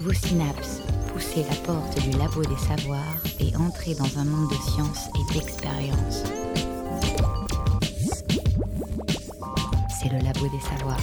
Vos synapses, poussez la porte du labo des savoirs et entrez dans un monde de science et d'expérience. C'est le labo des savoirs.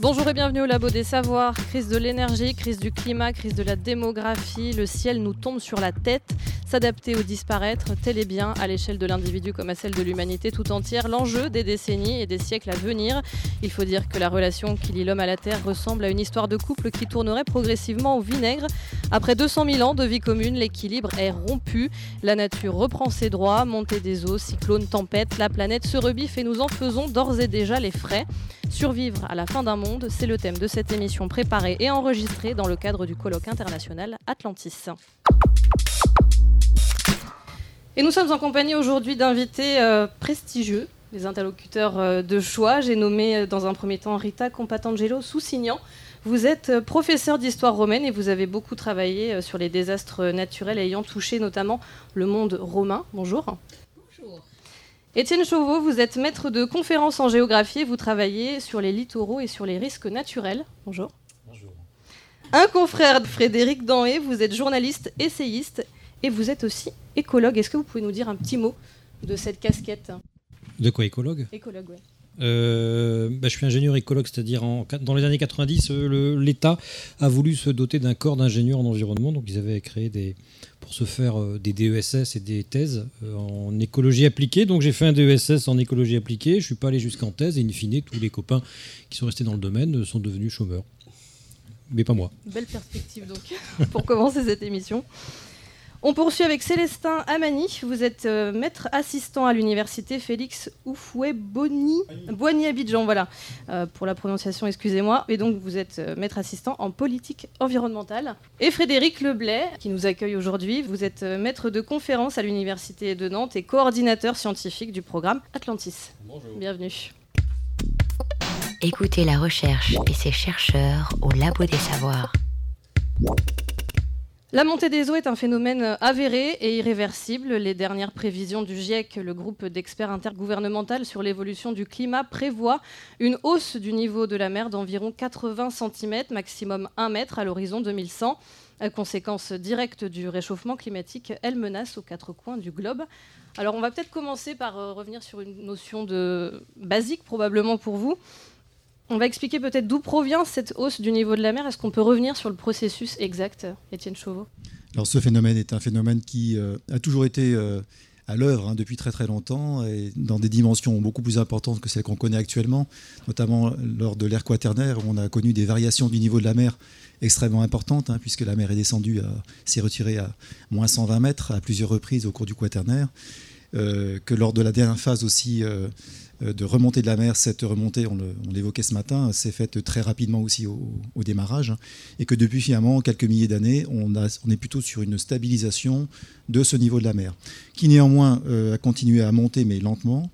Bonjour et bienvenue au Labo des Savoirs. Crise de l'énergie, crise du climat, crise de la démographie. Le ciel nous tombe sur la tête. S'adapter ou disparaître, tel est bien, à l'échelle de l'individu comme à celle de l'humanité tout entière, l'enjeu des décennies et des siècles à venir. Il faut dire que la relation qui lie l'homme à la Terre ressemble à une histoire de couple qui tournerait progressivement au vinaigre. Après 200 000 ans de vie commune, l'équilibre est rompu. La nature reprend ses droits, montée des eaux, cyclones, tempêtes, la planète se rebiffe et nous en faisons d'ores et déjà les frais. Survivre à la fin d'un monde, c'est le thème de cette émission préparée et enregistrée dans le cadre du colloque international Atlantis. Et nous sommes en compagnie aujourd'hui d'invités euh, prestigieux, des interlocuteurs euh, de choix. J'ai nommé euh, dans un premier temps Rita Compatangelo Soussignan. Vous êtes professeur d'histoire romaine et vous avez beaucoup travaillé sur les désastres naturels ayant touché notamment le monde romain. Bonjour. Bonjour. Étienne Chauveau, vous êtes maître de conférences en géographie et vous travaillez sur les littoraux et sur les risques naturels. Bonjour. Bonjour. Un confrère Frédéric Danhé, vous êtes journaliste, essayiste et vous êtes aussi écologue. Est-ce que vous pouvez nous dire un petit mot de cette casquette De quoi écologue? Écologue, oui. Euh, bah, je suis ingénieur écologue, c'est-à-dire dans les années 90, euh, l'État a voulu se doter d'un corps d'ingénieurs en environnement. Donc ils avaient créé des, pour se faire euh, des DESS et des thèses en écologie appliquée. Donc j'ai fait un DESS en écologie appliquée. Je ne suis pas allé jusqu'en thèse et in fine, tous les copains qui sont restés dans le domaine sont devenus chômeurs. Mais pas moi. Belle perspective donc pour commencer cette émission. On poursuit avec Célestin Amani. Vous êtes euh, maître assistant à l'université Félix Oufoué Boni, Boigny Abidjan, voilà, euh, pour la prononciation, excusez-moi. Et donc vous êtes euh, maître assistant en politique environnementale. Et Frédéric Leblay, qui nous accueille aujourd'hui, vous êtes maître de conférence à l'université de Nantes et coordinateur scientifique du programme Atlantis. Bonjour. Bienvenue. Écoutez la recherche et ses chercheurs au Labo des Savoirs. La montée des eaux est un phénomène avéré et irréversible. Les dernières prévisions du GIEC, le groupe d'experts intergouvernemental sur l'évolution du climat, prévoient une hausse du niveau de la mer d'environ 80 cm, maximum 1 mètre à l'horizon 2100. Conséquence directe du réchauffement climatique, elle menace aux quatre coins du globe. Alors on va peut-être commencer par euh, revenir sur une notion de basique probablement pour vous. On va expliquer peut-être d'où provient cette hausse du niveau de la mer. Est-ce qu'on peut revenir sur le processus exact, Étienne Chauveau? Alors ce phénomène est un phénomène qui euh, a toujours été euh, à l'œuvre hein, depuis très très longtemps et dans des dimensions beaucoup plus importantes que celles qu'on connaît actuellement, notamment lors de l'ère quaternaire où on a connu des variations du niveau de la mer extrêmement importantes, hein, puisque la mer est descendue, s'est retirée à moins 120 mètres à plusieurs reprises au cours du quaternaire. Euh, que lors de la dernière phase aussi euh, euh, de remontée de la mer, cette remontée, on l'évoquait ce matin, s'est faite très rapidement aussi au, démarrage, et que depuis finalement quelques milliers d'années, on, est plutôt sur une stabilisation de ce niveau de la mer, qui néanmoins a continué à monter, mais lentement,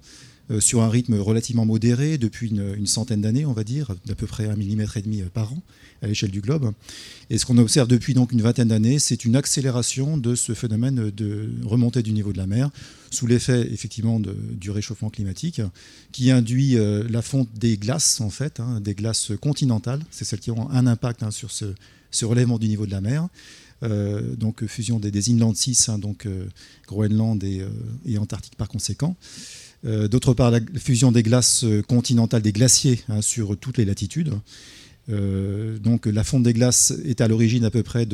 sur un rythme relativement modéré depuis une, centaine d'années, on va dire, d'à peu près un millimètre et demi par an à l'échelle du globe. Et ce qu'on observe depuis donc une vingtaine d'années, c'est une accélération de ce phénomène de remontée du niveau de la mer, sous l'effet effectivement du réchauffement climatique, qui induit euh, la fonte des glaces en fait, hein, des glaces continentales. C'est celles qui ont un impact hein, sur ce, relèvement du niveau de la mer. Euh, donc fusion des, des inland seas, hein, donc euh, Groenland et, Antarctique par conséquent. D'autre part, la fusion des glaces continentales, des glaciers sur toutes les latitudes. Euh, donc la fonte des glaces est à l'origine à peu près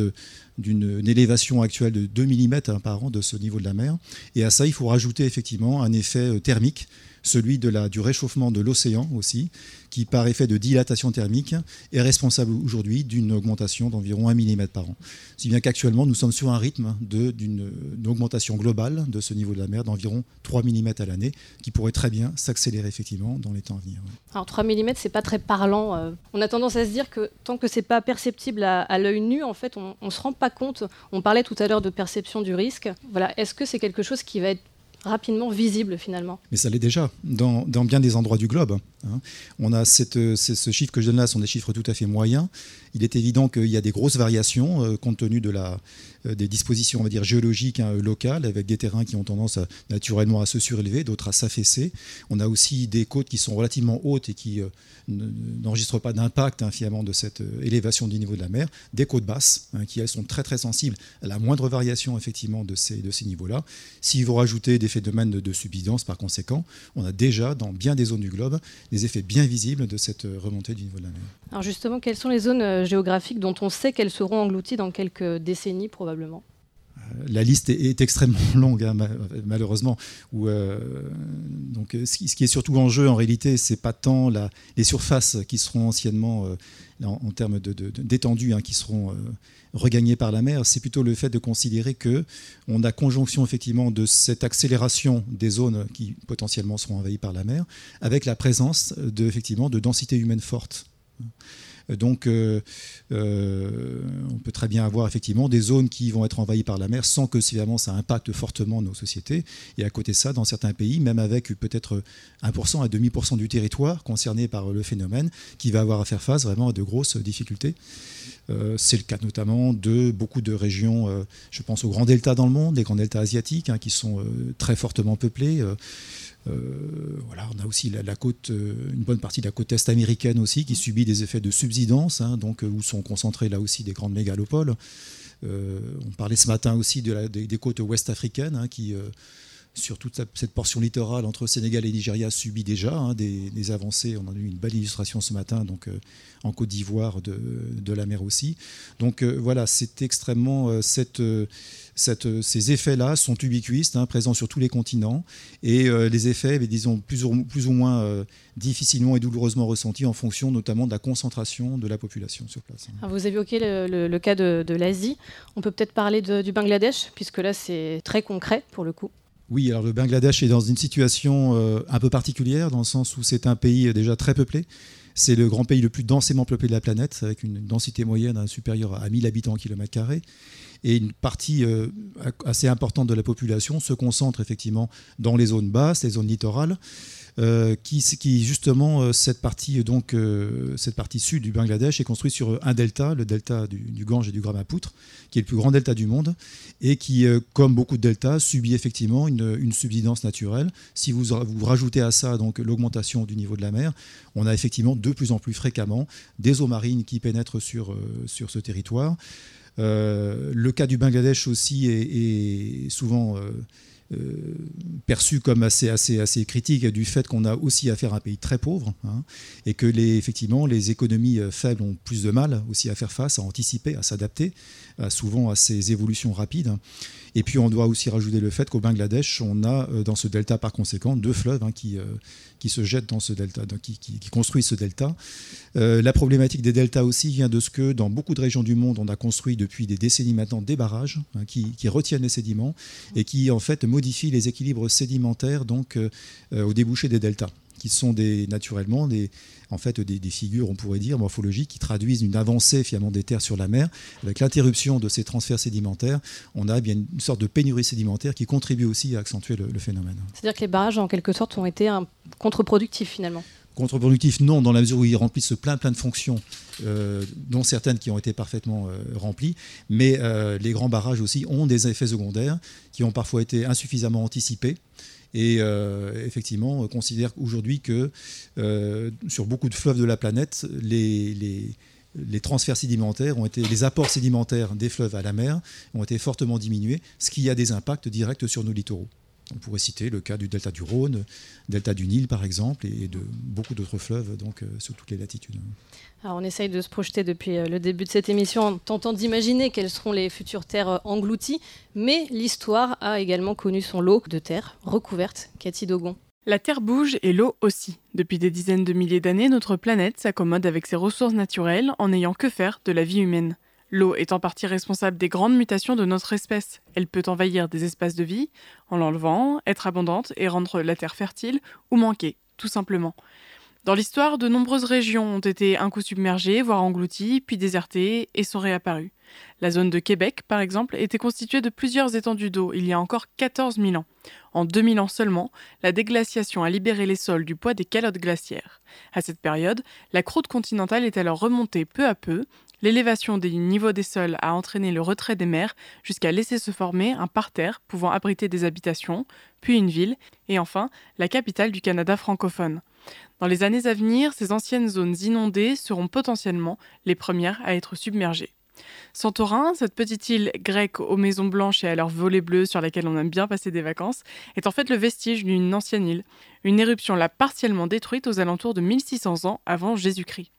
d'une élévation actuelle de 2 mm hein, par an de ce niveau de la mer. Et à ça, il faut rajouter effectivement un effet euh, thermique celui de la, du réchauffement de l'océan aussi, qui par effet de dilatation thermique est responsable aujourd'hui d'une augmentation d'environ 1 mm par an. Si bien qu'actuellement nous sommes sur un rythme d'une augmentation globale de ce niveau de la mer d'environ 3 mm à l'année, qui pourrait très bien s'accélérer effectivement dans les temps à venir. Alors 3 mm, c'est pas très parlant. Euh. On a tendance à se dire que tant que c'est pas perceptible à, l'œil nu, en fait, on, ne se rend pas compte. On parlait tout à l'heure de perception du risque. Voilà, est-ce que c'est quelque chose qui va être rapidement visible finalement. Mais ça l'est déjà dans, bien des endroits du globe. Hein. On a ce chiffre que je donne là sont des chiffres tout à fait moyens. Il est évident qu'il y a des grosses variations euh, compte tenu de la, des dispositions on va dire, géologiques hein, locales, avec des terrains qui ont tendance naturellement à se surélever, d'autres à s'affaisser. On a aussi des côtes qui sont relativement hautes et qui euh, n'enregistrent pas d'impact hein, finalement de cette élévation du niveau de la mer. Des côtes basses hein, qui elles sont très très sensibles à la moindre variation effectivement de ces, de ces niveaux-là. Si vous rajoutez des phénomènes de, de subsidence par conséquent, on a déjà dans bien des zones du globe des effets bien visibles de cette remontée du niveau de la mer. Alors justement, quelles sont les zones géographiques dont on sait qu'elles seront englouties dans quelques décennies probablement? Euh, la liste est, extrêmement longue, hein, malheureusement. Euh, donc, ce qui, est surtout en jeu, en réalité, c'est pas tant les surfaces qui seront anciennement, euh, en, termes d'étendue, de, hein, qui seront regagnées par la mer. C'est plutôt le fait de considérer que on a conjonction effectivement de cette accélération des zones qui potentiellement seront envahies par la mer, avec la présence de effectivement de densités humaines fortes. Donc, euh, euh, on peut très bien avoir effectivement des zones qui vont être envahies par la mer sans que ça impacte fortement nos sociétés. Et à côté de ça, dans certains pays, même avec peut-être 1% à 2% du territoire concerné par le phénomène, qui va avoir à faire face vraiment à de grosses difficultés. Euh, c'est le cas notamment de beaucoup de régions, je pense aux grands deltas dans le monde, les grands deltas asiatiques, hein, qui sont très fortement peuplés. Euh, voilà, on a aussi la, côte, euh, une bonne partie de la côte est américaine aussi qui subit des effets de subsidence, hein, donc euh, où sont concentrées là aussi des grandes mégalopoles. on parlait ce matin aussi de des, côtes ouest africaines hein, qui sur toute cette portion littorale entre Sénégal et Nigeria subit déjà hein, des, avancées. On en a eu une belle illustration ce matin, donc en Côte d'Ivoire de, la mer aussi. Donc voilà, c'est extrêmement cette ces effets-là sont ubiquistes, hein, présents sur tous les continents, et euh, les effets, disons, plus ou, plus ou moins euh, difficilement et douloureusement ressentis en fonction notamment de la concentration de la population sur place. Vous évoquez le, le, cas de, l'Asie. On peut peut-être parler du Bangladesh, puisque là, c'est très concret pour le coup. Oui, alors le Bangladesh est dans une situation euh, un peu particulière, dans le sens où c'est un pays déjà très peuplé. C'est le grand pays le plus densément peuplé de la planète, avec une densité moyenne supérieure à 1000 habitants au kilomètre carré et une partie euh, assez importante de la population se concentre effectivement dans les zones basses, les zones littorales. Euh, qui, justement euh, cette partie donc cette partie sud du Bangladesh est construite sur un delta, le delta du, Gange et du Brahmapoutre, qui est le plus grand delta du monde et qui, comme beaucoup de deltas, subit effectivement une, subsidence naturelle. Si vous, rajoutez à ça donc l'augmentation du niveau de la mer, on a effectivement de plus en plus fréquemment des eaux marines qui pénètrent sur, sur ce territoire. Euh, le cas du Bangladesh aussi est, souvent euh, euh, perçu comme assez, assez, assez critique du fait qu'on a aussi affaire à un pays très pauvre hein, et que les, effectivement les économies faibles ont plus de mal aussi à faire face, à anticiper, à s'adapter souvent à ces évolutions rapides. Et puis on doit aussi rajouter le fait qu'au Bangladesh, on a dans ce delta par conséquent deux fleuves hein, qui, qui se jettent dans ce delta, qui, construisent ce delta. Euh, la problématique des deltas aussi vient de ce que dans beaucoup de régions du monde, on a construit depuis des décennies maintenant des barrages hein, qui, retiennent les sédiments et qui en fait modifient les équilibres sédimentaires donc euh, euh, au débouché des deltas qui sont des, naturellement des, en fait, des, figures, on pourrait dire, morphologiques, qui traduisent une avancée finalement des terres sur la mer. Avec l'interruption de ces transferts sédimentaires, on a bien une sorte de pénurie sédimentaire qui contribue aussi à accentuer le, phénomène. C'est-à-dire que les barrages, en quelque sorte, ont été contre-productifs finalement Contre-productif, non, dans la mesure où ils remplissent plein plein de fonctions, euh, dont certaines qui ont été parfaitement euh, remplies, mais euh, les grands barrages aussi ont des effets secondaires qui ont parfois été insuffisamment anticipés et euh, effectivement on considère aujourd'hui que euh, sur beaucoup de fleuves de la planète, les, les, transferts sédimentaires ont été, les apports sédimentaires des fleuves à la mer ont été fortement diminués, ce qui a des impacts directs sur nos littoraux. On pourrait citer le cas du delta du Rhône, delta du Nil par exemple, et de beaucoup d'autres fleuves donc, euh, sur toutes les latitudes. Alors on essaye de se projeter depuis euh, le début de cette émission en tentant d'imaginer quelles seront les futures terres euh, englouties, mais l'histoire a également connu son lot de terres recouvertes. Cathy Dogon. La Terre bouge et l'eau aussi. Depuis des dizaines de milliers d'années, notre planète s'accommode avec ses ressources naturelles en n'ayant que faire de la vie humaine. L'eau est en partie responsable des grandes mutations de notre espèce. Elle peut envahir des espaces de vie en l'enlevant, être abondante et rendre la terre fertile ou manquer, tout simplement. Dans l'histoire, de nombreuses régions ont été un coup submergées, voire englouties, puis désertées et sont réapparues. La zone de Québec, par exemple, était constituée de plusieurs étendues d'eau il y a encore 14 000 ans. En 2000 ans seulement, la déglaciation a libéré les sols du poids des calottes glaciaires. À cette période, la croûte continentale est alors remontée peu à peu, l'élévation des niveaux des sols a entraîné le retrait des mers jusqu'à laisser se former un parterre pouvant abriter des habitations, puis une ville, et enfin la capitale du Canada francophone. Dans les années à venir, ces anciennes zones inondées seront potentiellement les premières à être submergées. Santorin, cette petite île grecque aux maisons blanches et à leurs volets bleus sur laquelle on aime bien passer des vacances, est en fait le vestige d'une ancienne île. Une éruption l'a partiellement détruite aux alentours de 1600 ans avant Jésus-Christ.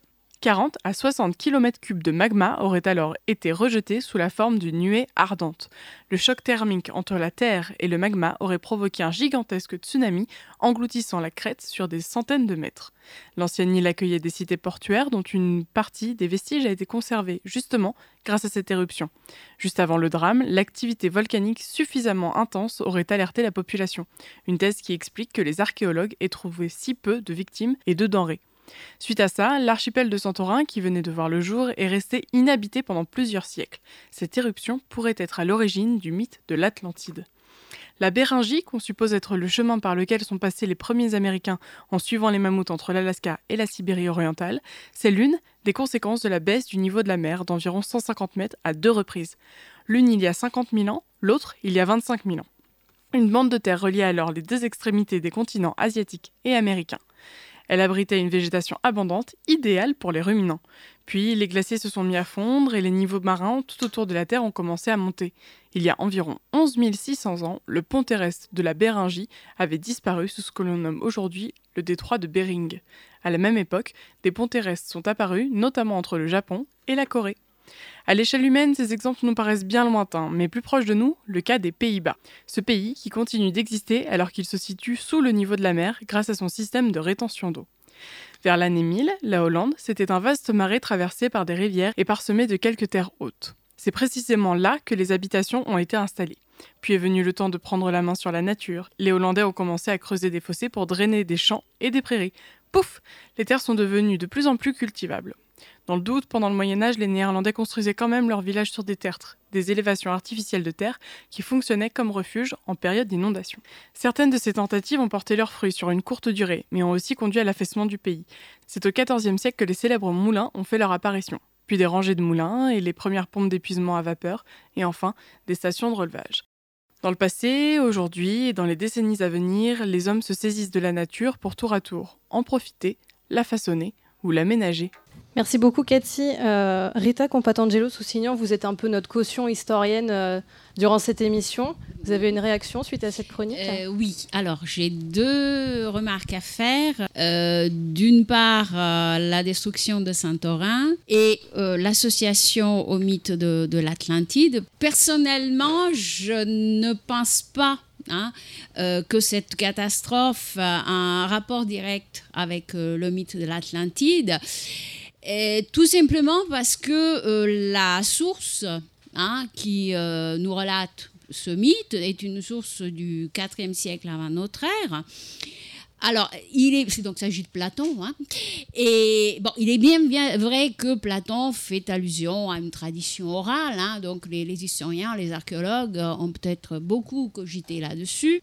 40 à 60 km3 de magma auraient alors été rejetés sous la forme d'une nuée ardente. Le choc thermique entre la Terre et le magma aurait provoqué un gigantesque tsunami engloutissant la crête sur des centaines de mètres. L'ancienne île accueillait des cités portuaires dont une partie des vestiges a été conservée, justement grâce à cette éruption. Juste avant le drame, l'activité volcanique suffisamment intense aurait alerté la population. Une thèse qui explique que les archéologues aient trouvé si peu de victimes et de denrées. Suite à ça, l'archipel de Santorin, qui venait de voir le jour, est resté inhabité pendant plusieurs siècles. Cette éruption pourrait être à l'origine du mythe de l'Atlantide. La Béringie, qu'on suppose être le chemin par lequel sont passés les premiers Américains en suivant les mammouths entre l'Alaska et la Sibérie orientale, c'est l'une des conséquences de la baisse du niveau de la mer d'environ 150 mètres à deux reprises. L'une il y a 50 000 ans, l'autre il y a 25 000 ans. Une bande de terre reliait alors les deux extrémités des continents asiatiques et américains. Elle abritait une végétation abondante, idéale pour les ruminants. Puis les glaciers se sont mis à fondre et les niveaux marins tout autour de la Terre ont commencé à monter. Il y a environ 11 600 ans, le pont terrestre de la Béringie avait disparu sous ce que l'on nomme aujourd'hui le détroit de Bering. À la même époque, des ponts terrestres sont apparus, notamment entre le Japon et la Corée. À l'échelle humaine, ces exemples nous paraissent bien lointains, mais plus proche de nous, le cas des Pays-Bas. Ce pays qui continue d'exister alors qu'il se situe sous le niveau de la mer grâce à son système de rétention d'eau. Vers l'année 1000, la Hollande, c'était un vaste marais traversé par des rivières et parsemé de quelques terres hautes. C'est précisément là que les habitations ont été installées. Puis est venu le temps de prendre la main sur la nature. Les Hollandais ont commencé à creuser des fossés pour drainer des champs et des prairies. Pouf Les terres sont devenues de plus en plus cultivables. Dans le doute, pendant le Moyen Âge, les Néerlandais construisaient quand même leur village sur des tertres, des élévations artificielles de terre qui fonctionnaient comme refuge en période d'inondation. Certaines de ces tentatives ont porté leurs fruits sur une courte durée, mais ont aussi conduit à l'affaissement du pays. C'est au XIVe siècle que les célèbres moulins ont fait leur apparition, puis des rangées de moulins et les premières pompes d'épuisement à vapeur, et enfin des stations de relevage. Dans le passé, aujourd'hui et dans les décennies à venir, les hommes se saisissent de la nature pour tour à tour en profiter, la façonner ou l'aménager Merci beaucoup Cathy. Euh, Rita Compatangelo Soussignan, vous êtes un peu notre caution historienne euh, durant cette émission. Vous avez une réaction suite à cette chronique euh, Oui, alors j'ai deux remarques à faire. D'une part, la destruction de Santorin et l'association au mythe de, de l'Atlantide. Personnellement, je ne pense pas Hein, que cette catastrophe a un rapport direct avec le mythe de l'Atlantide tout simplement parce que euh, la source hein, qui euh, nous relate ce mythe est une source du IVe siècle avant notre ère. Alors, il est, donc s'agit de Platon, hein, et bon, il est bien, vrai que Platon fait allusion à une tradition orale, hein, donc les, les historiens, les archéologues ont peut-être beaucoup cogité là-dessus.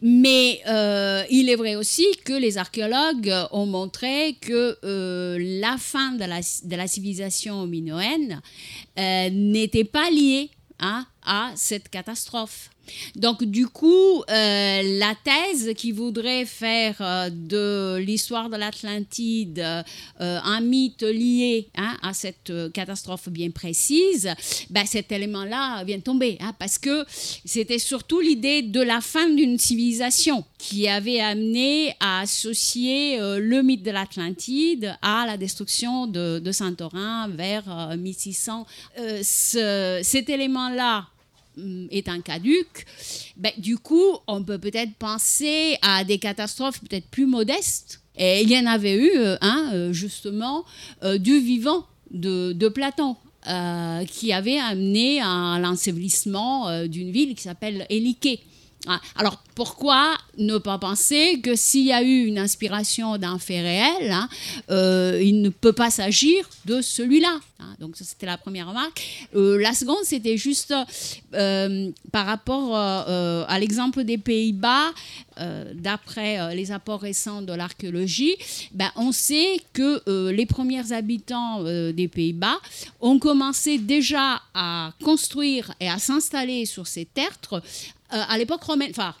Mais euh, il est vrai aussi que les archéologues ont montré que euh, la fin de la, civilisation minoenne euh, n'était pas liée hein, à cette catastrophe. Donc du coup, euh, la thèse qui voudrait faire euh, de l'histoire de l'Atlantide euh, un mythe lié hein, à cette catastrophe bien précise, ben, cet élément-là vient tomber, hein, parce que c'était surtout l'idée de la fin d'une civilisation qui avait amené à associer le mythe de l'Atlantide à la destruction de, de Santorin vers 1600. cet élément-là est un caduc, ben, du coup, on peut peut-être penser à des catastrophes peut-être plus modestes. Et il y en avait eu, euh, un, euh, justement, euh, du vivant de, de Platon, qui avait amené à l'ensevelissement d'une ville qui s'appelle Éliquée. Ah, alors pourquoi ne pas penser que s'il y a eu une inspiration d'un fait réel, hein, euh, il ne peut pas s'agir de celui-là hein. Donc c'était la première remarque. Euh, la seconde c'était juste euh, par rapport à l'exemple des Pays-Bas, d'après les apports récents de l'archéologie, ben, on sait que les premiers habitants des Pays-Bas ont commencé déjà à construire et à s'installer sur ces terres euh, à l'époque romaine, enfin,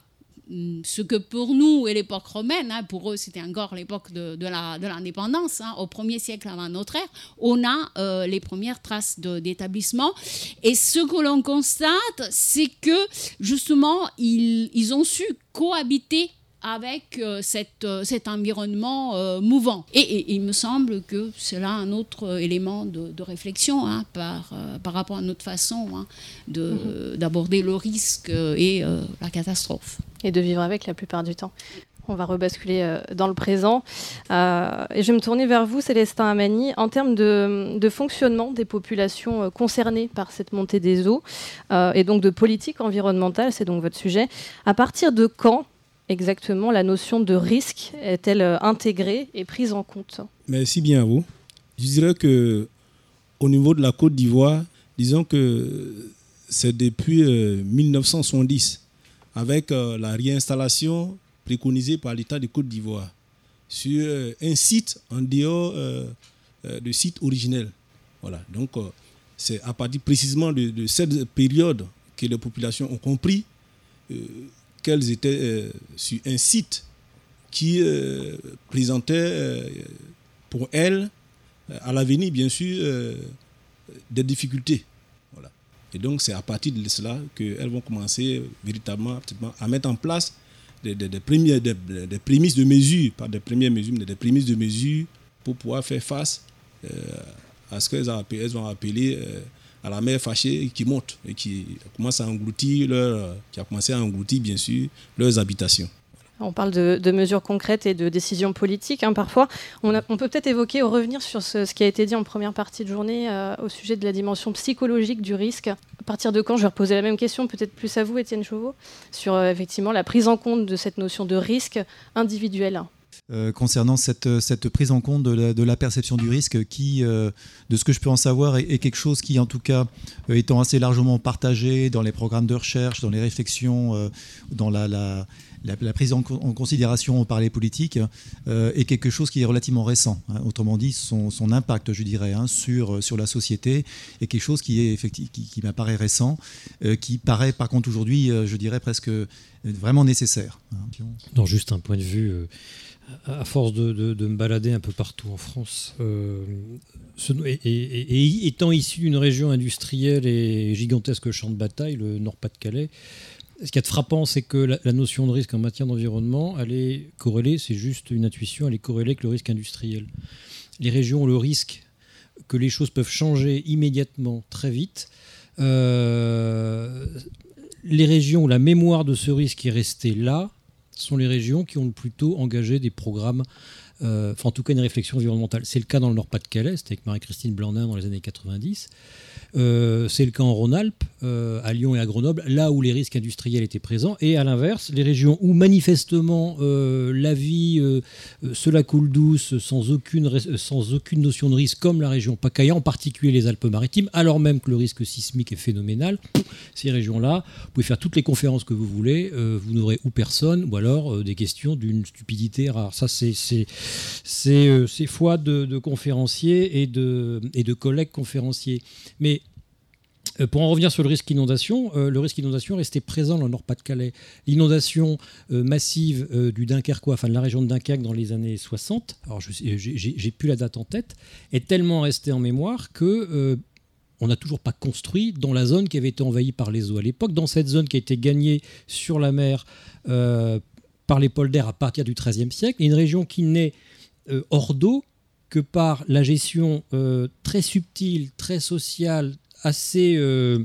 mm, ce que pour nous est l'époque romaine, hein, pour eux c'était encore l'époque de, de l'indépendance, hein, au premier siècle avant notre ère, on a euh, les premières traces d'établissement. Et ce que l'on constate, c'est que justement, ils, ils ont su cohabiter avec euh, cette, euh, cet environnement euh, mouvant. Et, il me semble que c'est là un autre élément de, réflexion hein, par, par rapport à notre façon hein, mhm. d'aborder le risque et la catastrophe. Et de vivre avec la plupart du temps. On va rebasculer dans le présent. et je vais me tourner vers vous, Célestin Amani, en termes de, de fonctionnement des populations concernées par cette montée des eaux et donc de politique environnementale, c'est donc votre sujet. À partir de quand exactement la notion de risque est-elle euh, intégrée et prise en compte? Merci bien à vous. Je dirais que au niveau de la Côte d'Ivoire, disons que c'est depuis 1970, euh, avec euh, la réinstallation préconisée par l'État de Côte d'Ivoire sur un site en dehors du site originel. Voilà. Donc, c'est à partir précisément de, de, cette période que les populations ont compris qu'elles étaient euh, sur un site qui euh, présentait euh, pour elles, à l'avenir, bien sûr, des difficultés. Voilà. Et donc, c'est à partir de cela qu'elles vont commencer véritablement à mettre en place des, des, prémices de mesures, pas des premières mesures, mais des prémices de mesures pour pouvoir faire face à ce qu'elles ont appelé à la mer fâchée qui monte et qui à engloutir qui a commencé à engloutir bien sûr leurs habitations. On parle de, mesures concrètes et de décisions politiques. Hein, parfois, on, peut peut-être évoquer ou revenir sur ce, qui a été dit en première partie de journée euh, au sujet de la dimension psychologique du risque. À partir de quand Je vais reposer la même question, peut-être plus à vous, Étienne Chauveau, sur euh, effectivement la prise en compte de cette notion de risque individuel. Euh, concernant cette, prise en compte de la, perception du risque qui, euh, de ce que je peux en savoir, est, quelque chose qui, en tout cas, euh, étant assez largement partagé dans les programmes de recherche, dans les réflexions, dans la, prise en, considération par les politiques, est quelque chose qui est relativement récent. Hein. Autrement dit, son, impact, je dirais, hein, sur, la société est quelque chose qui, m'apparaît récent, qui paraît par contre aujourd'hui, je dirais, presque vraiment nécessaire. Hein. Non, juste un point de vue à force de, me balader un peu partout en France, euh, et, étant issu d'une région industrielle et gigantesque champ de bataille, le Nord-Pas-de-Calais, ce qui est frappant, c'est que la, notion de risque en matière d'environnement, elle est corrélée, c'est juste une intuition, elle est corrélée avec le risque industriel. Les régions ont le risque que les choses peuvent changer immédiatement, très vite. Euh, les régions où la mémoire de ce risque est restée là, sont les régions qui ont plutôt engagé des programmes, euh, enfin en tout cas une réflexion environnementale. C'est le cas dans le Nord-Pas-de-Calais, c'était avec Marie-Christine Blandin dans les années 90. Euh, c'est le cas en Rhône-Alpes, euh, à Lyon et à Grenoble, là où les risques industriels étaient présents. Et à l'inverse, les régions où manifestement euh, la vie, cela coule douce, sans aucune, sans aucune notion de risque, comme la région PACAIA, en particulier les Alpes-Maritimes, alors même que le risque sismique est phénoménal, ces régions-là, vous pouvez faire toutes les conférences que vous voulez, vous n'aurez ou personne, ou alors des questions d'une stupidité rare. Ça, c'est c'est foi de, de, conférenciers et de, et de collègues conférenciers. Mais euh, pour en revenir sur le risque inondation, euh, le risque inondation restait présent dans le Nord-Pas-de-Calais. L'inondation euh, massive du Dunkerquois, enfin de la région de Dunkerque dans les années 60, alors j'ai plus la date en tête, est tellement restée en mémoire que on n'a toujours pas construit dans la zone qui avait été envahie par les eaux à l'époque, dans cette zone qui a été gagnée sur la mer par les polders à partir du XIIIe siècle, une région qui n'est hors d'eau que par la gestion très subtile, très sociale, assez euh,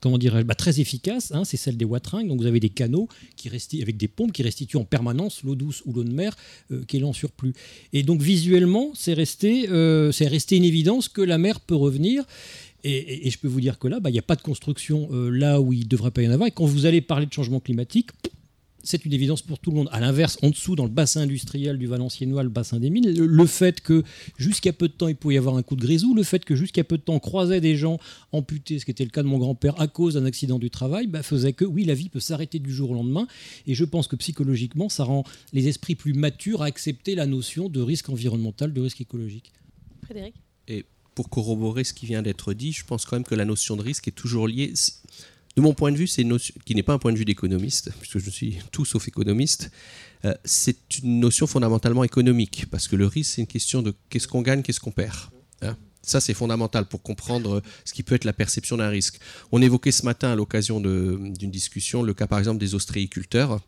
comment dirais bah, très efficace, hein, c'est celle des wateringues. Donc vous avez des canaux qui avec des pompes qui restituent en permanence l'eau douce ou l'eau de mer euh, qui est en surplus. Et donc visuellement, c'est resté, euh, c'est resté une évidence que la mer peut revenir. Et, je peux vous dire que là, bah, il n'y a pas de construction là où il ne devrait pas y en avoir. Et quand vous allez parler de changement climatique, c'est une évidence pour tout le monde. À l'inverse, en dessous, dans le bassin industriel du Valenciennois, le bassin des mines, le, fait que jusqu'à peu de temps, il pouvait y avoir un coup de grisou, le fait que jusqu'à peu de temps, on croisait des gens amputés, ce qui était le cas de mon grand-père, à cause d'un accident du travail, bah, faisait que, oui, la vie peut s'arrêter du jour au lendemain. Et je pense que psychologiquement, ça rend les esprits plus matures à accepter la notion de risque environnemental, de risque écologique. Frédéric? Et pour corroborer ce qui vient d'être dit, je pense quand même que la notion de risque est toujours liée de mon point de vue, qui n'est pas un point de vue d'économiste, puisque je suis tout sauf économiste. Euh, c'est une notion fondamentalement économique, parce que le risque, c'est une question de qu'est-ce qu'on gagne, qu'est-ce qu'on perd. Hein. ça, c'est fondamental pour comprendre ce qui peut être la perception d'un risque. On évoquait ce matin, à l'occasion d'une discussion, le cas par exemple des ostréiculteurs,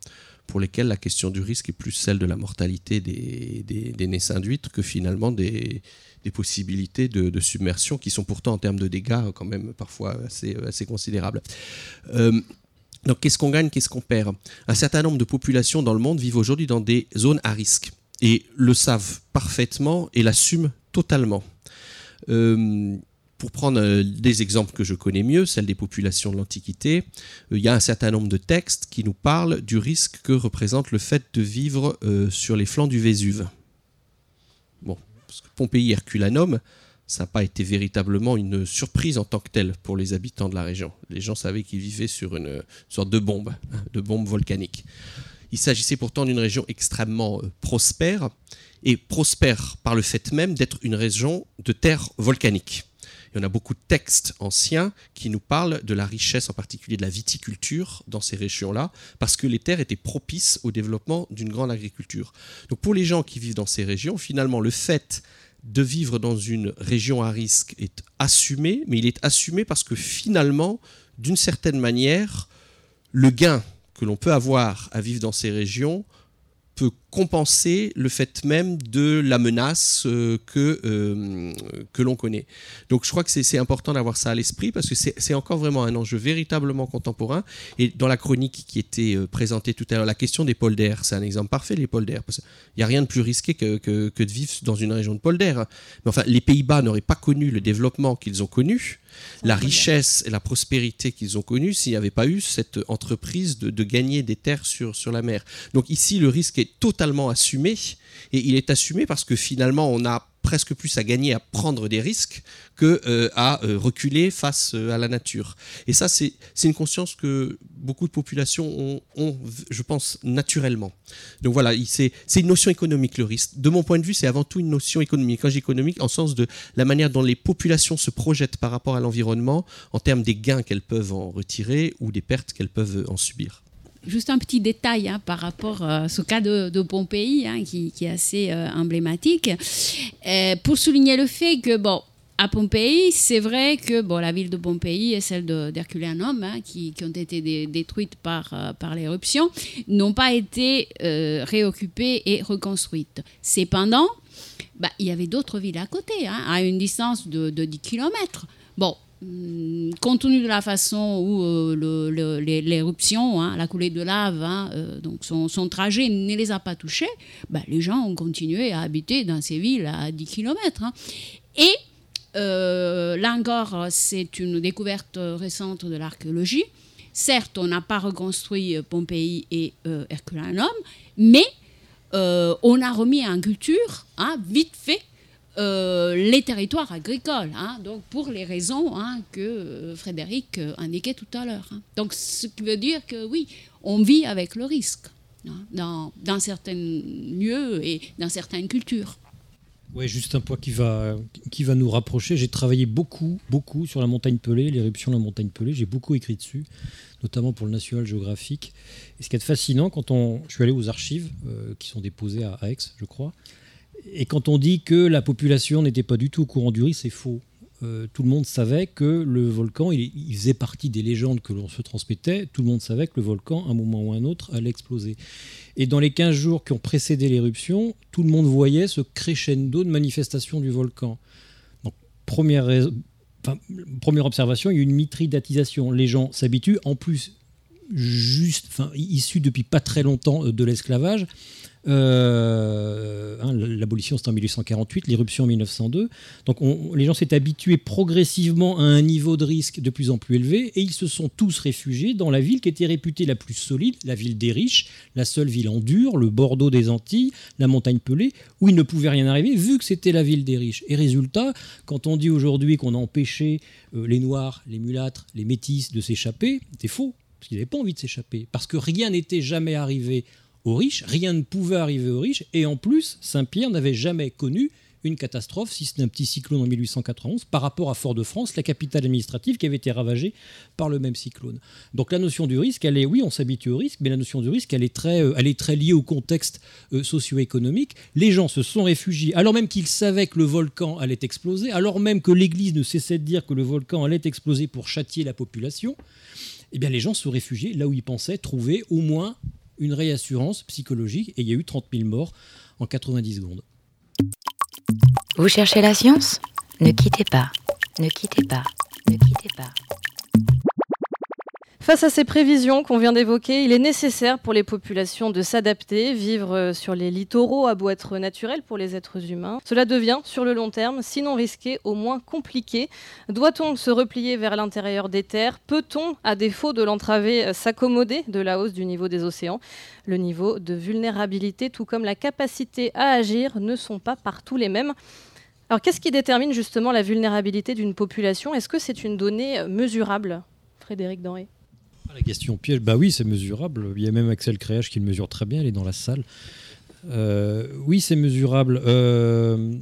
pour lesquels la question du risque est plus celle de la mortalité des, des, des induites que finalement des, des possibilités de, submersion qui sont pourtant en termes de dégâts quand même parfois assez, assez considérables. Euh, donc qu'est-ce qu'on gagne, qu'est-ce qu'on perd? Un certain nombre de populations dans le monde vivent aujourd'hui dans des zones à risque et le savent parfaitement et l'assument totalement. Euh, pour prendre euh, des exemples que je connais mieux, celles des populations de l'Antiquité, il y a un certain nombre de textes qui nous parlent du risque que représente le fait de vivre sur les flancs du Vésuve. Que Pompéi Herculanum, ça n'a pas été véritablement une surprise en tant que telle pour les habitants de la région. Les gens savaient qu'ils vivaient sur une sorte de bombe, hein, de bombe volcanique. Il s'agissait pourtant d'une région extrêmement euh, prospère, et prospère par le fait même d'être une région de terre volcanique. Il y en a beaucoup de textes anciens qui nous parlent de la richesse, en particulier de la viticulture dans ces régions-là, parce que les terres étaient propices au développement d'une grande agriculture. Donc pour les gens qui vivent dans ces régions, finalement, le fait de vivre dans une région à risque est assumé, mais il est assumé parce que finalement, d'une certaine manière, le gain que l'on peut avoir à vivre dans ces régions peut compenser le fait même de la menace euh, que, euh, que l'on connaît. Donc je crois que c'est important d'avoir ça à l'esprit parce que c'est encore vraiment un enjeu véritablement contemporain. Et dans la chronique qui était euh, présentée tout à l'heure, la question des polders, c'est un exemple parfait, les polders. Il n'y a rien de plus risqué que, que, que, de vivre dans une région de polders. Mais enfin, les Pays-Bas n'auraient pas connu le développement qu'ils ont connu la richesse et la prospérité qu'ils ont connue s'il n'y avait pas eu cette entreprise de, de, gagner des terres sur, sur la mer. Donc ici, le risque est totalement assumé, et il est assumé parce que finalement, on a presque plus à gagner à prendre des risques que euh, à euh, reculer face euh, à la nature. Et ça, c'est une conscience que beaucoup de populations ont, je pense, naturellement. Donc voilà, c'est une notion économique, le risque. De mon point de vue, c'est avant tout une notion économique. Quand j'ai économique, en sens de la manière dont les populations se projettent par rapport à l'environnement, en termes des gains qu'elles peuvent en retirer ou des pertes qu'elles peuvent en subir juste un petit détail hein, par rapport à ce cas de, Pompéi, hein, qui, est assez euh, emblématique, euh, pour souligner le fait que, bon, à Pompéi, c'est vrai que bon, la ville de Pompéi et celle d'Herculanum, hein, qui, ont été détruites par, euh, l'éruption, n'ont pas été réoccupées et reconstruites. Cependant, bah, il y avait d'autres villes à côté, à une distance de, de 10 km. Bon, compte tenu de la façon où euh, l'éruption, hein, la coulée de lave, hein, euh, donc son, trajet ne les a pas touchés, bah, les gens ont continué à habiter dans ces villes à 10 km. Hein. Et euh, là encore, c'est une découverte récente de l'archéologie. Certes, on n'a pas reconstruit Pompéi et Herculanum, mais on a remis en culture, vite fait, euh, les territoires agricoles, hein, donc pour les raisons hein, que euh, Frédéric euh, indiquait tout à l'heure. Hein. Donc ce qui veut dire que oui, on vit avec le risque dans, certains lieux et dans certaines cultures. Oui, juste un point qui va, qui va nous rapprocher. J'ai travaillé beaucoup, beaucoup sur la montagne Pelée, l'éruption de la montagne Pelée. J'ai beaucoup écrit dessus, notamment pour le National Geographic. Et ce qui est fascinant, quand on, je suis allé aux archives qui sont déposées à Aix, je crois, et quand on dit que la population n'était pas du tout au courant du risque, c'est faux. Euh, tout le monde savait que le volcan, il, faisait partie des légendes que l'on se transmettait. Tout le monde savait que le volcan, à un moment ou à un autre, allait exploser. Et dans les 15 jours qui ont précédé l'éruption, tout le monde voyait ce crescendo de manifestation du volcan. Donc, première, première observation, il y a une mitridatisation. Les gens s'habituent. En plus, juste, enfin, issus depuis pas très longtemps de l'esclavage. Euh, hein, L'abolition, c'était en 1848, l'irruption en 1902. Donc les gens s'étaient habitués progressivement à un niveau de risque de plus en plus élevé et ils se sont tous réfugiés dans la ville qui était réputée la plus solide, la ville des riches, la seule ville en dur, le Bordeaux des Antilles, la montagne Pelée, où il ne pouvait rien arriver vu que c'était la ville des riches. Et résultat, quand on dit aujourd'hui qu'on a empêché euh, les Noirs, les mulâtres, les métis de s'échapper, c'est faux, parce qu'ils n'avaient pas envie de s'échapper, parce que rien n'était jamais arrivé aux riches, rien ne pouvait arriver aux riches, et en plus, Saint-Pierre n'avait jamais connu une catastrophe, si ce n'est un petit cyclone en 1891, par rapport à Fort-de-France, la capitale administrative qui avait été ravagée par le même cyclone. Donc la notion du risque, elle est, oui, on s'habitue au risque, mais la notion du risque, elle est très, euh, liée au contexte euh, socio-économique. Les gens se sont réfugiés, alors même qu'ils savaient que le volcan allait exploser, alors même que l'Église ne cessait de dire que le volcan allait exploser pour châtier la population. Eh bien, les gens se réfugiaient là où ils pensaient trouver au moins une réassurance psychologique et il y a eu 30 000 morts en 90 secondes. Vous cherchez la science? Ne quittez pas, ne quittez pas, ne quittez pas. Face à ces prévisions qu'on vient d'évoquer, il est nécessaire pour les populations de s'adapter, vivre euh, sur les littoraux à beau être naturel pour les êtres humains. Cela devient, sur le long terme, sinon risqué, au moins compliqué. Doit-on se replier vers l'intérieur des terres? Peut-on, à défaut de l'entraver, euh, s'accommoder de la hausse du niveau des océans? Le niveau de vulnérabilité, tout comme la capacité à agir, ne sont pas partout les mêmes. Alors qu'est-ce qui détermine justement la vulnérabilité d'une population? Est-ce que c'est une donnée euh, mesurable? Frédéric Denré la question piège, bah oui, c'est mesurable. Il y a même Axel Créage qui le mesure très bien, il est dans la salle. Euh, oui, c'est mesurable. Euh,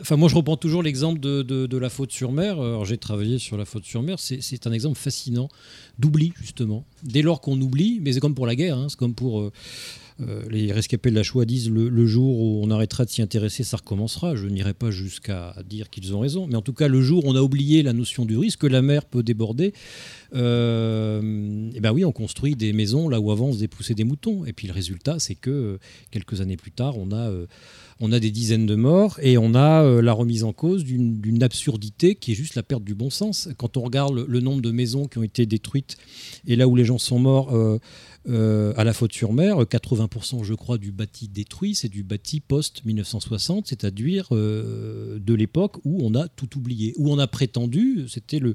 enfin, moi, je reprends toujours l'exemple de, la faute sur mer. Alors, j'ai travaillé sur la faute sur mer. C'est un exemple fascinant d'oubli, justement. Dès lors qu'on oublie, mais c'est comme pour la guerre, hein, c'est comme pour. Euh, euh, les rescapés de la Shoah disent le, jour où on arrêtera de s'y intéresser, ça recommencera. Je n'irai pas jusqu'à dire qu'ils ont raison, mais en tout cas, le jour où on a oublié la notion du risque, que la mer peut déborder, et euh, eh ben oui, on construit des maisons là où avant on pousser des moutons. Et puis le résultat, c'est que quelques années plus tard, on a euh, on a des dizaines de morts et on a la remise en cause d'une absurdité qui est juste la perte du bon sens. Quand on regarde le, nombre de maisons qui ont été détruites et là où les gens sont morts, euh, à la faute-sur-mer, 80% je crois du bâti détruit, c'est du bâti post-1960, c'est-à-dire euh, de l'époque où on a tout oublié, où on a prétendu, c'était euh,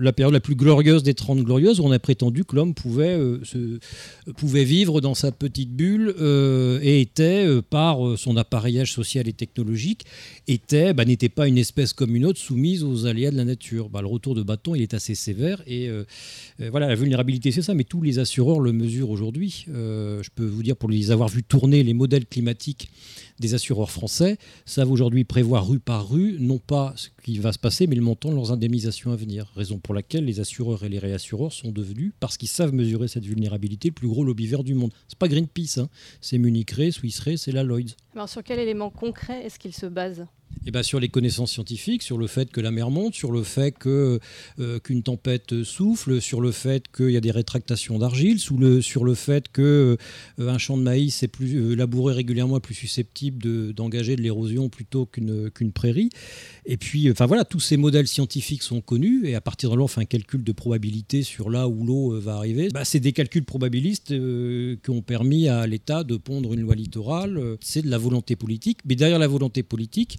la période la plus glorieuse des 30 glorieuses, où on a prétendu que l'homme pouvait, vivre dans sa petite bulle et était, par son appareillage social et technologique, bah, n'était pas une espèce comme une autre soumise aux aléas de la nature. Bah, le retour de bâton, il est assez sévère et voilà, la vulnérabilité c'est ça, mais tous les assureurs le mesurent aujourd'hui. Euh, je peux vous dire, pour les avoir vu tourner les modèles climatiques des assureurs français, savent aujourd'hui prévoir rue par rue, non pas ce qui va se passer, mais le montant de leurs indemnisations à venir. Raison pour laquelle les assureurs et les réassureurs sont devenus, parce qu'ils savent mesurer cette vulnérabilité, le plus gros lobby vert du monde. C'est pas Greenpeace, hein. c'est Munich Re, Swiss Re, c'est la Lloyds. Alors sur quel élément concret est-ce qu'il se base eh ben, sur les connaissances scientifiques, sur le fait que la mer monte, sur le fait que, euh, qu'une tempête souffle, sur le fait qu'il y a des rétractations d'argile, sur le fait qu'un euh, champ de maïs est plus euh, labouré régulièrement plus susceptible d'engager de, l'érosion plutôt qu'une, qu'une prairie. Et puis, enfin voilà, tous ces modèles scientifiques sont connus et à partir de là, on fait un calcul de probabilité sur là où l'eau va arriver. Bah, c'est des calculs probabilistes qui ont permis à l'État de pondre une loi littorale. C'est de la volonté politique, mais derrière la volonté politique,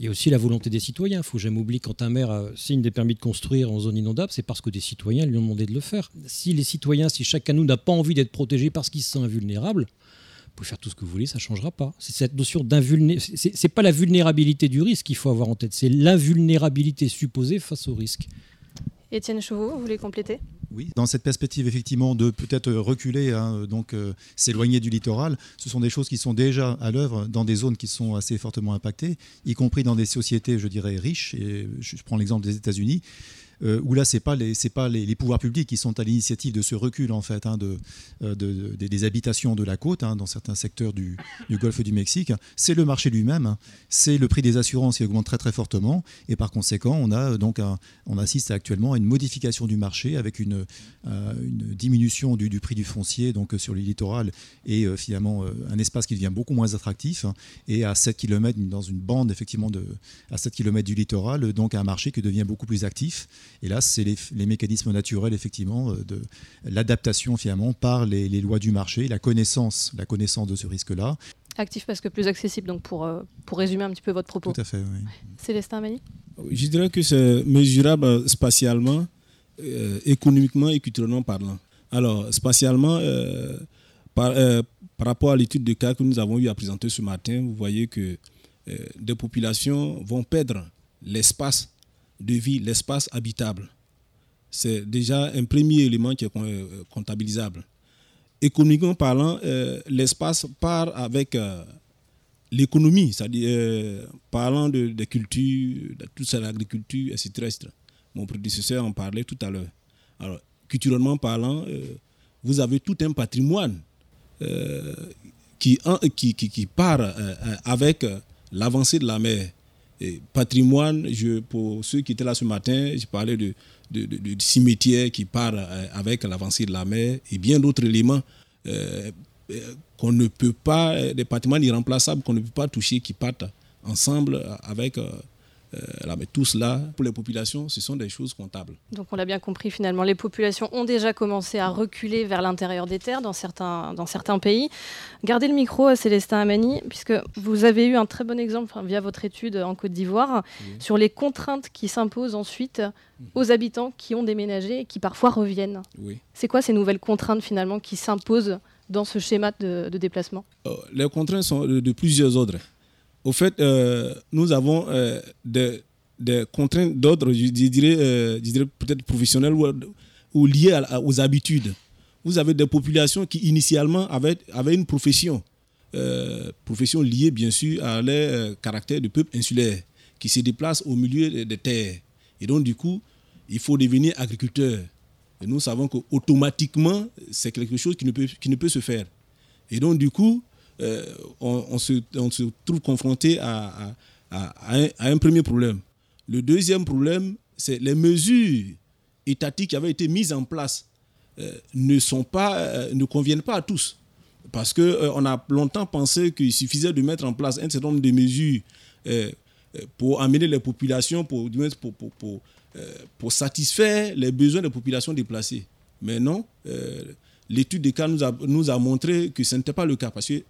il y a aussi la volonté des citoyens. Il faut jamais oublier quand un maire signe des permis de construire en zone inondable, c'est parce que des citoyens lui ont demandé de le faire. Si les citoyens, si chacun nous n'a pas envie d'être protégé parce qu'il se sent invulnérable, vous pouvez faire tout ce que vous voulez, ça ne changera pas. C'est cette notion d'invulnérabilité. Pas la vulnérabilité du risque qu'il faut avoir en tête, c'est l'invulnérabilité supposée face au risque. Étienne Chauveau, vous voulez compléter? Oui, dans cette perspective effectivement de peut-être reculer, hein, donc euh, s'éloigner du littoral, ce sont des choses qui sont déjà à l'œuvre dans des zones qui sont assez fortement impactées, y compris dans des sociétés, je dirais, riches. Je prends l'exemple des États-Unis. Euh, où là, ce n'est pas, les, pas les, pouvoirs publics qui sont à l'initiative de ce recul en fait, hein, euh, de, des habitations de la côte hein, dans certains secteurs du, golfe du Mexique. C'est le marché lui-même, hein. c'est le prix des assurances qui augmente très très fortement et par conséquent, on, a, donc on assiste actuellement à une modification du marché avec une, euh, diminution du, prix du foncier donc, sur le littoral et finalement un espace qui devient beaucoup moins attractif et à 7 km dans une bande effectivement de, à 7 km du littoral, donc un marché qui devient beaucoup plus actif Et là, c'est les, mécanismes naturels, effectivement, de l'adaptation finalement par les, lois du marché, la connaissance, la connaissance de ce risque-là. Actif parce que plus accessible, donc pour, pour résumer un petit peu votre propos. Tout à fait, oui. Célestin Mani Je dirais que c'est mesurable spatialement, économiquement et culturellement parlant. Alors, spatialement, par, par rapport à l'étude de cas que nous avons eu à présenter ce matin, vous voyez que euh, des populations vont perdre l'espace de vie, l'espace habitable. C'est déjà un premier élément qui est euh, comptabilisable. Économiquement parlant, euh, l'espace part avec l'économie, c'est-à-dire parlant de, des cultures, de toute l'agriculture, etc., Mon prédécesseur en parlait tout à l'heure. Alors, culturellement parlant, vous avez tout un patrimoine qui, qui, qui, part avec l'avancée de la mer. Et patrimoine, je, pour ceux qui étaient là ce matin, je parlais de, de, cimetière qui part euh, avec l'avancée de la mer et bien d'autres éléments euh, euh, qu'on ne peut pas, des patrimoines irremplaçables qu'on ne peut pas toucher, qui partent ensemble avec euh, mais tout cela, pour les populations, ce sont des choses comptables. Donc on l'a bien compris, finalement, les populations ont déjà commencé à reculer vers l'intérieur des terres dans certains, dans certains pays. Gardez le micro, à Célestin Amani, puisque vous avez eu un très bon exemple via votre étude en Côte d'Ivoire sur les contraintes qui s'imposent ensuite aux habitants qui ont déménagé et qui parfois reviennent. C'est quoi ces nouvelles contraintes finalement qui s'imposent dans ce schéma de, déplacement? Euh, Les contraintes sont de plusieurs ordres. Au fait, euh, nous avons euh, des, contraintes d'ordre, je, dirais, euh, peut-être professionnelles ou, liées aux habitudes. Vous avez des populations qui initialement avaient, une profession, profession liée bien sûr à leur caractère de peuple insulaire, qui se déplace au milieu des terres. Et donc du coup, il faut devenir agriculteur. Et nous savons qu'automatiquement, c'est quelque chose qui ne peut se faire. Et donc du coup, euh, on, se, trouve confronté à, un, premier problème. Le deuxième problème, c'est les mesures étatiques qui avaient été mises en place euh, ne, sont pas, euh, ne conviennent pas à tous. Parce qu'on a longtemps pensé qu'il suffisait de mettre en place un certain nombre de mesures pour amener les populations, pour, pour, pour, satisfaire les besoins des populations déplacées. Mais non, l'étude des cas nous a, nous a montré que ce n'était pas le cas. Parce que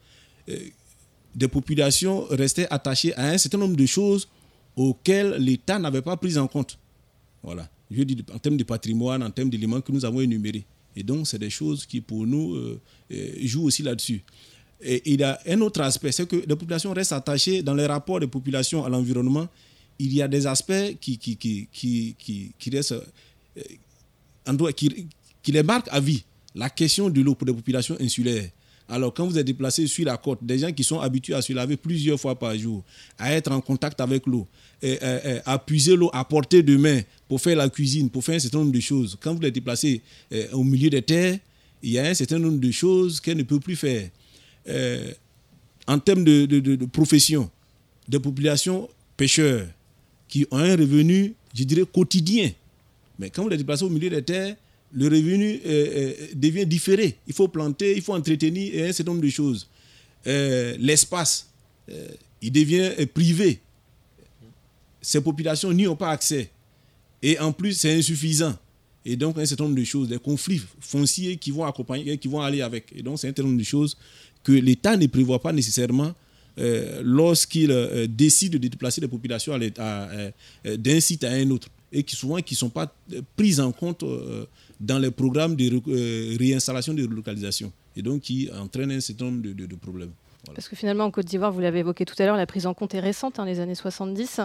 des populations restaient attachées à un certain nombre de choses auxquelles l'État n'avait pas pris en compte. Voilà. Je dis en termes de patrimoine, en termes d'éléments que nous avons énumérés. Et donc, c'est des choses qui, pour nous, euh, euh, jouent aussi là-dessus. Et il y a un autre aspect, c'est que les populations restent attachées dans les rapports des populations à l'environnement. Il y a des aspects qui, qui, restent, qui les marquent à vie. La question de l'eau pour les populations insulaires. Alors, quand vous êtes déplacé sur la côte, des gens qui sont habitués à se laver plusieurs fois par jour, à être en contact avec l'eau, à puiser l'eau à portée de main pour faire la cuisine, pour faire un certain nombre de choses. Quand vous êtes déplacé euh, au milieu des terres, il y a un certain nombre de choses qu'elle ne peut plus faire. Euh, en termes de, de, profession, des populations pêcheurs qui ont un revenu, je dirais, quotidien. Mais quand vous êtes déplacé au milieu des terres, le revenu euh, euh, devient différé. Il faut planter, il faut entretenir et un certain nombre de choses. Euh, l'espace, il devient privé. Ces populations n'y ont pas accès. Et en plus, c'est insuffisant. Et donc, un certain nombre de choses, des conflits fonciers qui vont accompagner, qui vont aller avec. Et donc, c'est un certain nombre de choses que l'État ne prévoit pas nécessairement lorsqu'il décide de déplacer les populations d'un site à un autre et qui souvent qui ne sont pas prises en compte dans les programmes de euh, réinstallation de relocalisation et donc qui entraîne un certain nombre de, problèmes. Parce que finalement, en Côte d'Ivoire, vous l'avez évoqué tout à l'heure, la prise en compte est récente, hein, les années 70.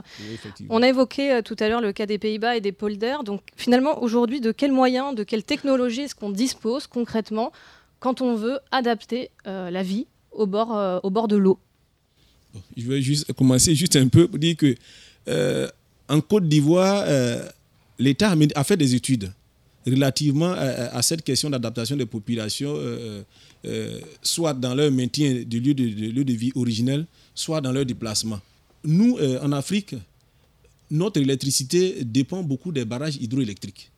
On a évoqué euh, tout à l'heure le cas des Pays-Bas et des polders. Donc finalement, aujourd'hui, de quels moyens, de quelle technologie est-ce qu'on dispose concrètement quand on veut adapter euh, la vie au bord, au bord de l'eau? Je vais juste commencer juste un peu pour dire que en Côte d'Ivoire, l'État a fait des études relativement à, cette question d'adaptation des populations, euh, euh, soit dans leur maintien du lieu de, vie originel, soit dans leur déplacement. Nous, euh, en Afrique, notre électricité dépend beaucoup des barrages hydroélectriques.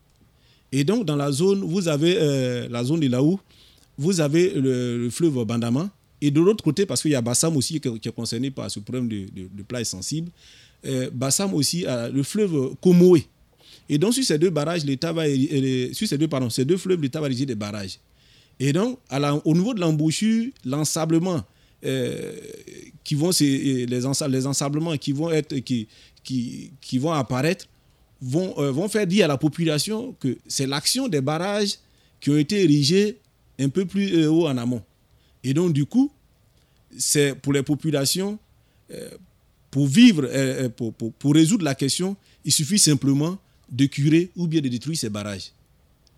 Et donc, dans la zone, vous avez la zone de Laou, vous avez le, fleuve Bandama, et de l'autre côté, parce qu'il y a Bassam aussi qui, est concerné par ce problème de, de, de sensible, Bassam aussi le fleuve Komoé Et donc, sur ces deux barrages, l'État va, sur ces deux, pardon, ces deux fleuves, l'État va ériger des barrages. Et donc, au niveau de l'embouchure, l'ensablement, euh, vont, les, les ensablements qui vont, être, qui, qui, vont apparaître vont, euh, vont faire dire à la population que c'est l'action des barrages qui ont été érigés un peu plus euh, haut en amont. Et donc, du coup, c'est pour les populations, pour vivre, pour, pour résoudre la question, il suffit simplement de curer ou bien de détruire ces barrages.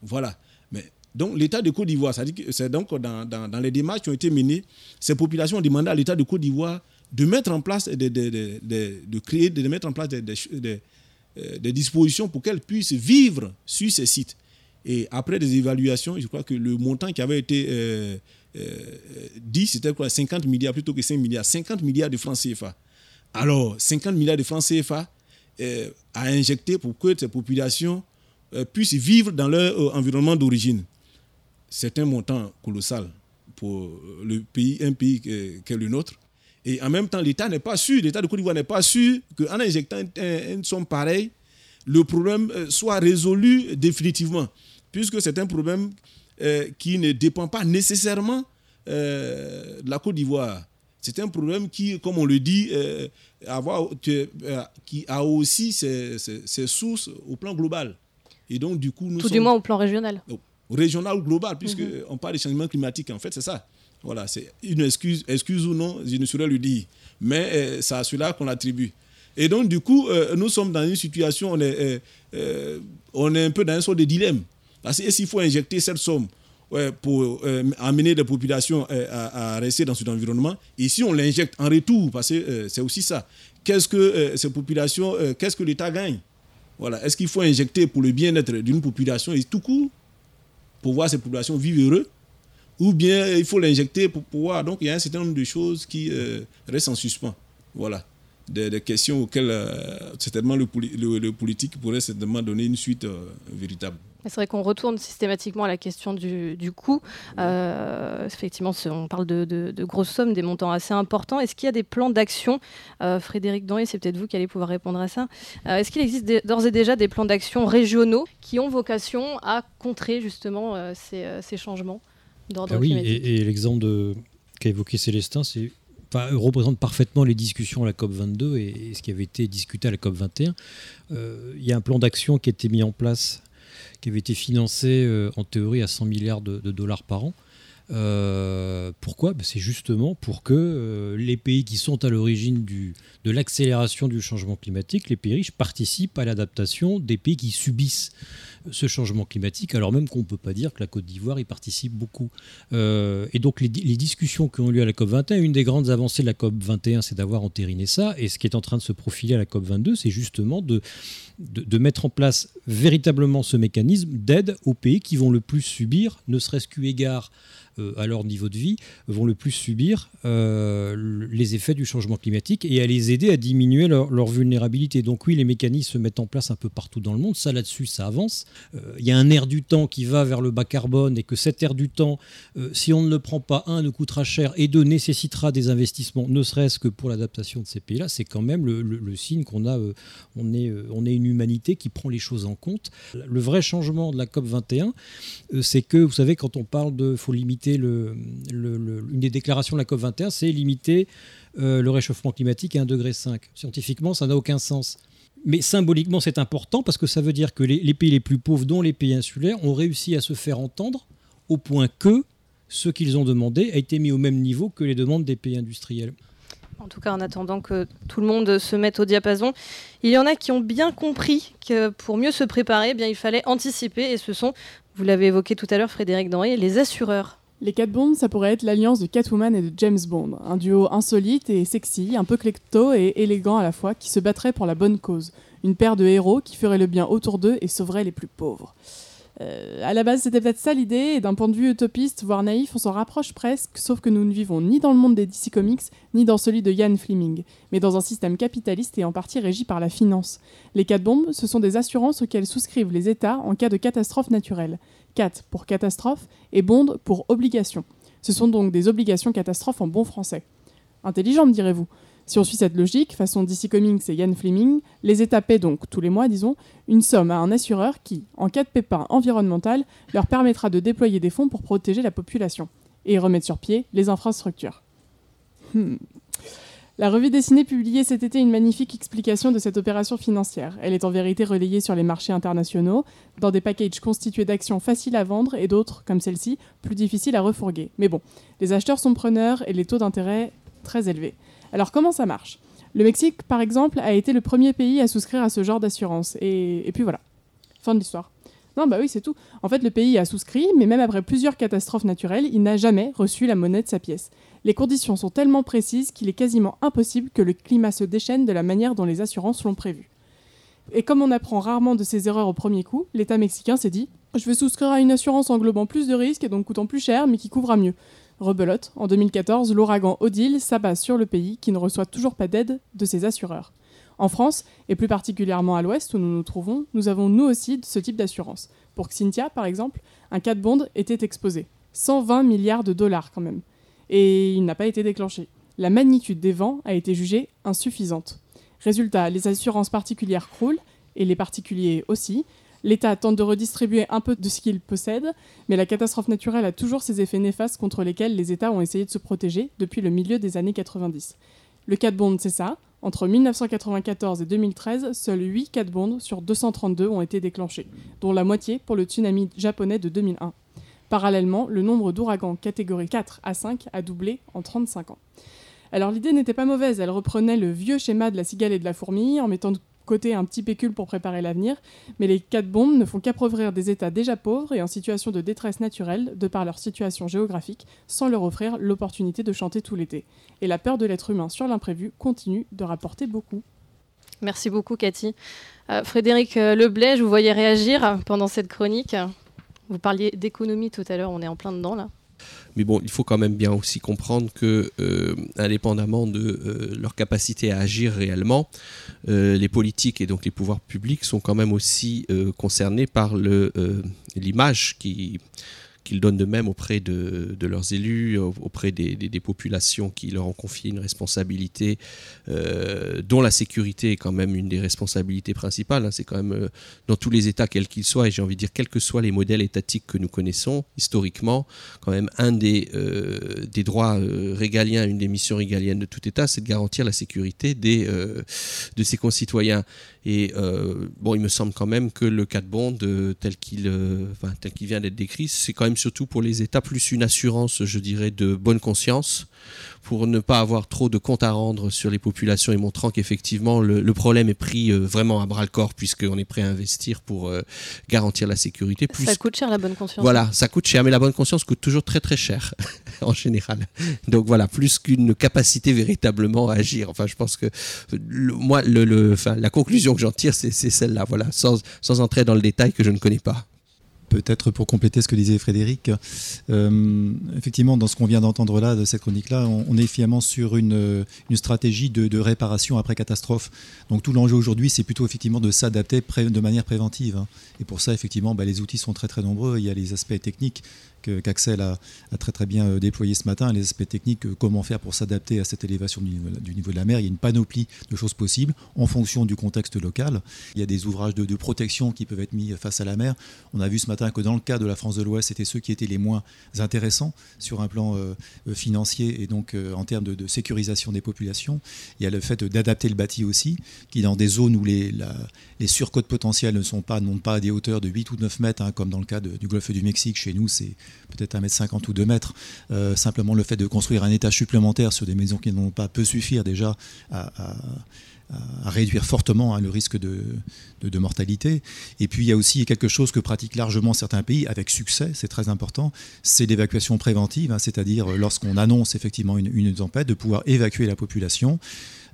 Voilà. Donc l'État de Côte d'Ivoire, c'est donc dans, les démarches qui ont été menées, ces populations ont demandé à l'État de Côte d'Ivoire de mettre en place, de, créer, de mettre en place des, dispositions pour qu'elles puissent vivre sur ces sites. Et après des évaluations, je crois que le montant qui avait été euh, euh, dit, c'était quoi 50 milliards plutôt que 5 milliards. 50 milliards de francs CFA. Alors, 50 milliards de francs CFA euh, à injecter pour que ces populations puissent vivre dans leur environnement d'origine c'est un montant colossal pour le pays, un pays qu'est le nôtre. Et en même temps, l'État n'est pas sûr, l'État de Côte d'Ivoire n'est pas sûr qu'en injectant une somme pareille, le problème euh, soit résolu définitivement, puisque c'est un problème euh, qui ne dépend pas nécessairement euh, de la Côte d'Ivoire. C'est un problème qui, comme on le dit, avoir, qui a aussi ses, sources au plan global. Et donc, du coup, nous Tout du moins au plan régional. Oh régional ou global, puisqu'on mhm. on parle de changement climatique. En fait, c'est ça. Voilà, c'est une excuse, excuse ou non, je ne saurais le dire. Mais euh, c'est à cela qu'on attribue. Et donc, du coup, euh, nous sommes dans une situation, on est, euh, on est un peu dans un sort de dilemme. Parce que s'il faut injecter cette somme pour amener les populations à, rester dans cet environnement, et si on l'injecte en retour, parce que c'est aussi ça, qu'est-ce que ces populations, qu'est-ce que l'État gagne? Voilà. Est-ce qu'il faut injecter pour le bien-être d'une population et tout court pour voir ces populations vivre heureux, ou bien il faut l'injecter pour pouvoir. Donc il y a un certain nombre de choses qui euh, restent en suspens. Voilà. Des, questions auxquelles euh, certainement le, politique pourrait certainement donner une suite euh, véritable. C'est vrai qu'on retourne systématiquement à la question du, coût. effectivement, on parle de, grosses sommes, des montants assez importants. Est-ce qu'il y a des plans d'action Frédéric Danry, c'est peut-être vous qui allez pouvoir répondre à ça. Est-ce qu'il existe d'ores et déjà des plans d'action régionaux qui ont vocation à contrer justement ces, changements d'ordre ah oui, Et, l'exemple qu'a évoqué Célestin, c'est représente parfaitement les discussions à la COP 22 et, ce qui avait été discuté à la COP 21. Euh, il y a un plan d'action qui a été mis en place, qui avait été financé euh, en théorie à 100 milliards de, dollars par an. Euh, pourquoi? Ben, C'est justement pour que les pays qui sont à l'origine de l'accélération du changement climatique, les pays riches, participent à l'adaptation des pays qui subissent ce changement climatique, alors même qu'on ne peut pas dire que la Côte d'Ivoire y participe beaucoup. Euh, et donc les, discussions qui ont lieu à la COP 21, une des grandes avancées de la COP 21, c'est d'avoir entériné ça, et ce qui est en train de se profiler à la COP 22, c'est justement de, de, mettre en place véritablement ce mécanisme d'aide aux pays qui vont le plus subir, ne serait-ce qu'eu égard euh, à leur niveau de vie, vont le plus subir euh, les effets du changement climatique et à les aider à diminuer leur, vulnérabilité. Donc oui, les mécanismes se mettent en place un peu partout dans le monde. Ça, là-dessus, ça avance. Euh, il y a un air du temps qui va vers le bas carbone et que cet air du temps, si on ne le prend pas, un, ne coûtera cher et deux, nécessitera des investissements, ne serait-ce que pour l'adaptation de ces pays-là. C'est quand même le, signe qu'on a, on est, on est une humanité qui prend les choses en compte. Le vrai changement de la COP 21, c'est que, vous savez, quand on parle de faut limiter le, une des déclarations de la COP21, c'est limiter euh, le réchauffement climatique à 1,5 degré. Scientifiquement, ça n'a aucun sens. Mais symboliquement, c'est important parce que ça veut dire que les, pays les plus pauvres, dont les pays insulaires, ont réussi à se faire entendre au point que ce qu'ils ont demandé a été mis au même niveau que les demandes des pays industriels. En tout cas, en attendant que tout le monde se mette au diapason, il y en a qui ont bien compris que pour mieux se préparer, eh bien, il fallait anticiper. Et ce sont, vous l'avez évoqué tout à l'heure, Frédéric Denry, les assureurs. Les Cat Bond, ça pourrait être l'alliance de Catwoman et de James Bond, un duo insolite et sexy, un peu klepto et élégant à la fois, qui se battrait pour la bonne cause. Une paire de héros qui ferait le bien autour d'eux et sauverait les plus pauvres. Euh, à la base, c'était peut-être ça l'idée, et d'un point de vue utopiste, voire naïf, on s'en rapproche presque, sauf que nous ne vivons ni dans le monde des DC Comics, ni dans celui de Ian Fleming, mais dans un système capitaliste et en partie régi par la finance. Les quatre bombes, ce sont des assurances auxquelles souscrivent les États en cas de catastrophe naturelle. 4 pour catastrophe et bond pour obligation. Ce sont donc des obligations catastrophes en bon français. Intelligent, me direz-vous. Si on suit cette logique, façon DC Comics et Ian Fleming, les États paient donc, tous les mois disons, une somme à un assureur qui, en cas de pépin environnemental, leur permettra de déployer des fonds pour protéger la population et remettre sur pied les infrastructures. Hmm. La revue dessinée publiée cet été une magnifique explication de cette opération financière. Elle est en vérité relayée sur les marchés internationaux, dans des packages constitués d'actions faciles à vendre et d'autres, comme celle-ci, plus difficiles à refourguer. Mais bon, les acheteurs sont preneurs et les taux d'intérêt très élevés. Alors comment ça marche? Le Mexique, par exemple, a été le premier pays à souscrire à ce genre d'assurance. Et, puis voilà. Fin de l'histoire. Non, bah oui, c'est tout. En fait, le pays a souscrit, mais même après plusieurs catastrophes naturelles, il n'a jamais reçu la monnaie de sa pièce. Les conditions sont tellement précises qu'il est quasiment impossible que le climat se déchaîne de la manière dont les assurances l'ont prévu. Et comme on apprend rarement de ses erreurs au premier coup, l'État mexicain s'est dit Je vais souscrire à une assurance englobant plus de risques et donc coûtant plus cher, mais qui couvra mieux. Rebelote, en 2014, l'ouragan Odile s'abat sur le pays qui ne reçoit toujours pas d'aide de ses assureurs. En France, et plus particulièrement à l'ouest où nous nous trouvons, nous avons nous aussi ce type d'assurance. Pour Xynthia, par exemple, un cas de bond était exposé. 120 milliards de dollars quand même. Et il n'a pas été déclenché. La magnitude des vents a été jugée insuffisante. Résultat, les assurances particulières croulent, et les particuliers aussi, L'État tente de redistribuer un peu de ce qu'il possède, mais la catastrophe naturelle a toujours ses effets néfastes contre lesquels les États ont essayé de se protéger depuis le milieu des années 90. Le cat bond, c'est ça. Entre 1994 et 2013, seuls 8 cat bonds sur 232 ont été déclenchés, dont la moitié pour le tsunami japonais de 2001. Parallèlement, le nombre d'ouragans catégorie 4 à 5 a doublé en 35 ans. Alors l'idée n'était pas mauvaise, elle reprenait le vieux schéma de la cigale et de la fourmi en mettant côté un petit pécule pour préparer l'avenir, mais les quatre bombes ne font qu'appauvrir des États déjà pauvres et en situation de détresse naturelle de par leur situation géographique, sans leur offrir l'opportunité de chanter tout l'été. Et la peur de l'être humain sur l'imprévu continue de rapporter beaucoup. Merci beaucoup Cathy. Euh, Frédéric euh, Leblay, je vous voyais réagir pendant cette chronique. Vous parliez d'économie tout à l'heure, on est en plein dedans là. Mais bon, il faut quand même bien aussi comprendre que, euh, indépendamment de euh, leur capacité à agir réellement, euh, les politiques et donc les pouvoirs publics sont quand même aussi concernés par l'image qui qu'ils donnent de même auprès de, leurs élus, auprès des, populations qui leur ont confié une responsabilité, euh, dont la sécurité est quand même une des responsabilités principales. Hein. C'est quand même euh, dans tous les États, quels qu'ils soient, et j'ai envie de dire, quels que soient les modèles étatiques que nous connaissons, historiquement, quand même un des, euh, droits régaliens, une des missions régaliennes de tout État, c'est de garantir la sécurité des, de ses concitoyens. Et bon, il me semble quand même que le cas de Bond, tel qu'il enfin, tel qu'il vient d'être décrit, c'est quand même surtout pour les États plus une assurance, je dirais, de bonne conscience pour ne pas avoir trop de comptes à rendre sur les populations et montrant qu'effectivement le, problème est pris euh, vraiment à bras le corps puisqu'on est prêt à investir pour euh, garantir la sécurité. Plus... Ça coûte cher la bonne conscience. Voilà, ça coûte cher, mais la bonne conscience coûte toujours très très cher en général. Donc voilà, plus qu'une capacité véritablement à agir. Enfin, je pense que moi, le, enfin, la conclusion que j'en tire, c'est celle-là, voilà, sans, entrer dans le détail que je ne connais pas peut-être pour compléter ce que disait Frédéric, euh, effectivement, dans ce qu'on vient d'entendre là, de cette chronique-là, on, est finalement sur une, stratégie de, réparation après catastrophe. Donc tout l'enjeu aujourd'hui, c'est plutôt effectivement de s'adapter de manière préventive. Hein. Et pour ça, effectivement, bah, les outils sont très très nombreux. Il y a les aspects techniques qu'Axel a, très très bien euh, déployé ce matin, les aspects techniques, euh, comment faire pour s'adapter à cette élévation du niveau, de la mer. Il y a une panoplie de choses possibles en fonction du contexte local. Il y a des ouvrages de, protection qui peuvent être mis face à la mer. On a vu ce matin que dans le cas de la France de l'Ouest, c'était ceux qui étaient les moins intéressants sur un plan euh, financier et donc en termes de, sécurisation des populations. Il y a le fait d'adapter le bâti aussi, qui dans des zones où les, les surcotes potentielles ne sont pas, n'ont pas à des hauteurs de 8 ou 9 mètres, hein, comme dans le cas du golfe du Mexique, chez nous, c'est peut-être 1m50 ou 2 mètres. Euh, simplement le fait de construire un étage supplémentaire sur des maisons qui n'ont pas peut suffire déjà à, réduire fortement hein, le risque de, mortalité. Et puis il y a aussi quelque chose que pratiquent largement certains pays avec succès, c'est très important, c'est l'évacuation préventive, hein, c'est-à-dire lorsqu'on annonce effectivement une tempête, de pouvoir évacuer la population.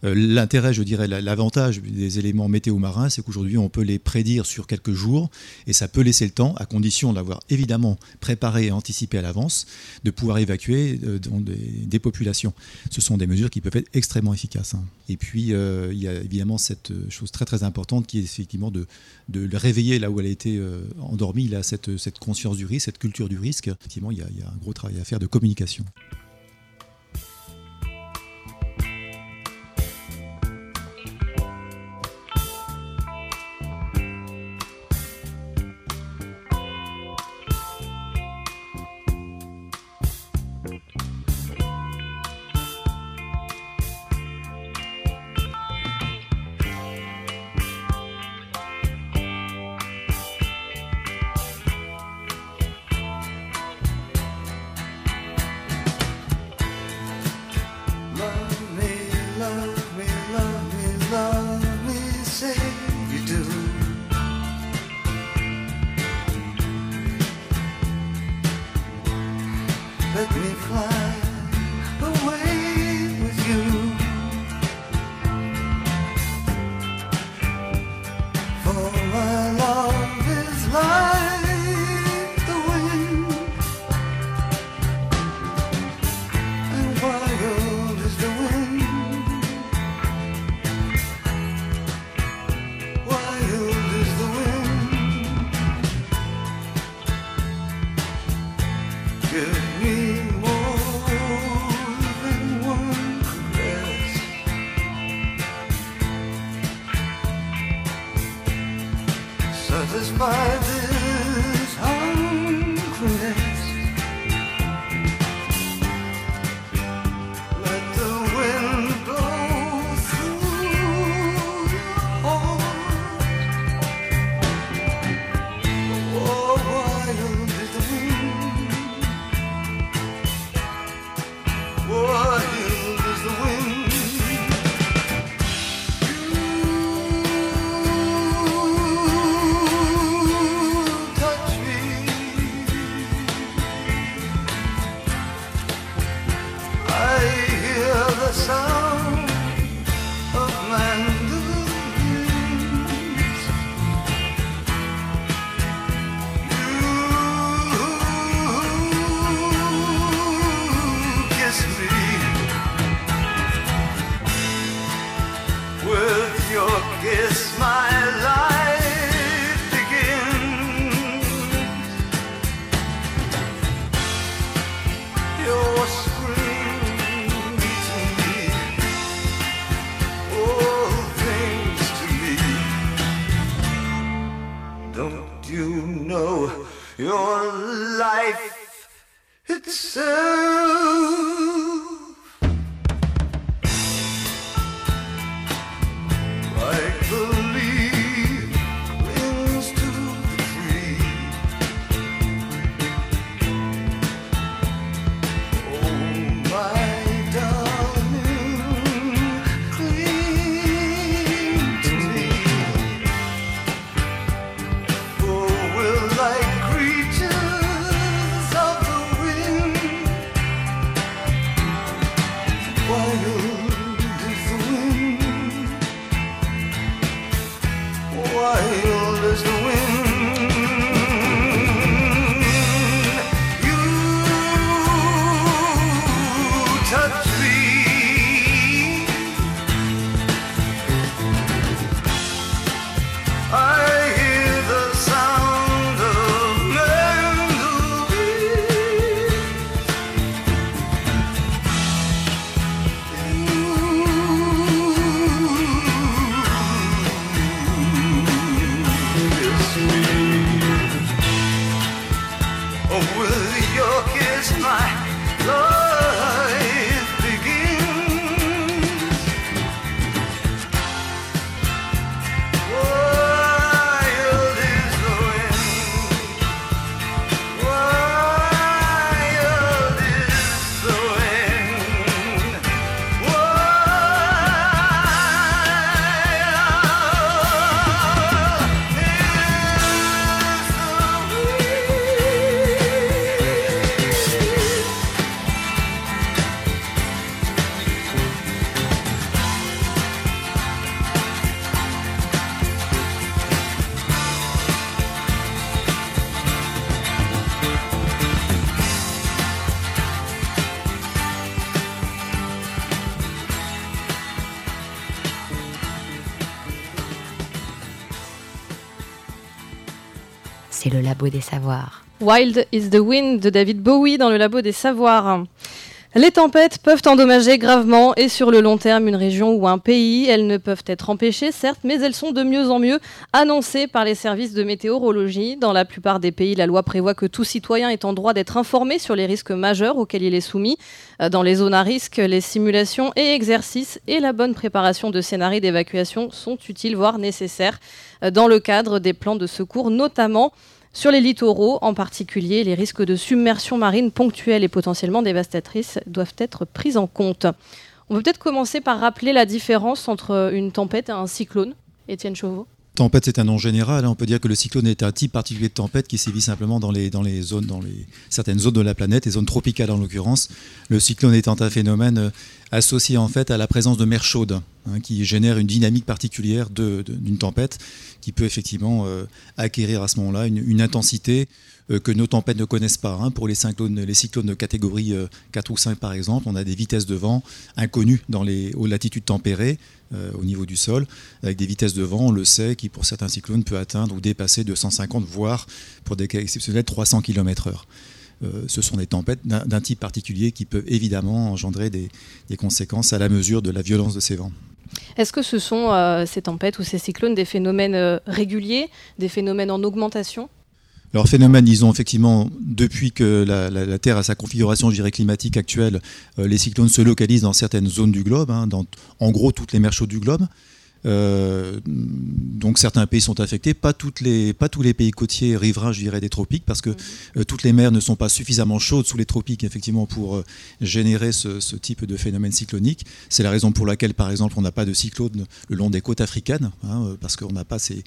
Euh, l'intérêt, je dirais, l'avantage des éléments météo marins, c'est qu'aujourd'hui, on peut les prédire sur quelques jours et ça peut laisser le temps, à condition d'avoir évidemment préparé et anticipé à l'avance, de pouvoir évacuer euh, des, populations. Ce sont des mesures qui peuvent être extrêmement efficaces. Hein. Et puis, euh, il y a évidemment cette chose très très importante qui est effectivement de, le réveiller là où elle a été endormie, là, cette, cette conscience du risque, cette culture du risque. Effectivement, il a, il y a un gros travail à faire de communication. Le des. Wild is the Wind de David Bowie dans le labo des savoirs. Les tempêtes peuvent endommager gravement et sur le long terme une région ou un pays. Elles ne peuvent être empêchées, certes, mais elles sont de mieux en mieux annoncées par les services de météorologie. Dans la plupart des pays, la loi prévoit que tout citoyen est en droit d'être informé sur les risques majeurs auxquels il est soumis. Dans les zones à risque, les simulations et exercices et la bonne préparation de scénarios d'évacuation sont utiles, voire nécessaires, dans le cadre des plans de secours, notamment sur les littoraux, en particulier, les risques de submersion marine ponctuelle et potentiellement dévastatrices doivent être pris en compte. On peut peut-être commencer par rappeler la différence entre une tempête et un cyclone, Étienne Chauveau? Tempête, c'est un nom général. Hein. On peut dire que le cyclone est un type particulier de tempête qui sévit simplement dans, les, zones, dans les, certaines zones de la planète, les zones tropicales en l'occurrence. Le cyclone étant un phénomène euh, associé en fait à la présence de mer chaude, hein, qui génère une dynamique particulière d'une tempête, qui peut effectivement euh, acquérir à ce moment-là une, intensité que nos tempêtes ne connaissent pas. Hein. Pour les cyclones, les cyclones de catégorie 4 ou 5 par exemple, on a des vitesses de vent inconnues dans les hautes latitudes tempérées, euh, au niveau du sol, avec des vitesses de vent, on le sait, qui pour certains cyclones peut atteindre ou dépasser 250, voire pour des cas exceptionnels 300 km/h. ce sont des tempêtes d'un type particulier qui peuvent évidemment engendrer des, conséquences à la mesure de la violence de ces vents. Est-ce que ce sont euh, ces tempêtes ou ces cyclones des phénomènes euh, réguliers, des phénomènes en augmentation alors, phénomène, ils ont effectivement, depuis que la, Terre a sa configuration climatique actuelle, euh, les cyclones se localisent dans certaines zones du globe, hein, dans en gros toutes les mers chaudes du globe. Euh, donc certains pays sont affectés, pas, toutes les, pas tous les pays côtiers riverains, je dirais, des tropiques, parce que mhm. euh, toutes les mers ne sont pas suffisamment chaudes sous les tropiques, effectivement, pour euh, générer ce, type de phénomène cyclonique. C'est la raison pour laquelle, par exemple, on n'a pas de cyclone le long des côtes africaines, hein, parce qu'on n'a pas ces,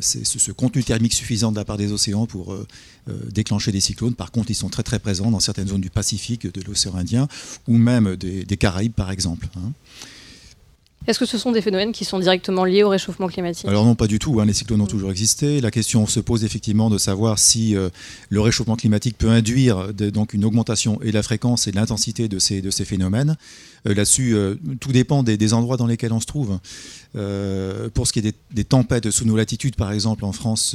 ce, contenu thermique suffisant de la part des océans pour déclencher des cyclones. Par contre, ils sont très très présents dans certaines zones du Pacifique, de l'océan Indien, ou même des, Caraïbes, par exemple. Hein. Est-ce que ce sont des phénomènes qui sont directement liés au réchauffement climatique? Alors non, pas du tout. Hein. Les cyclones ont mm. toujours existé. La question se pose effectivement de savoir si euh, le réchauffement climatique peut induire donc une augmentation et la fréquence et l'intensité de ces, de ces phénomènes. Euh, là-dessus, euh, tout dépend des, endroits dans lesquels on se trouve. Pour ce qui est des, tempêtes sous nos latitudes, par exemple en France,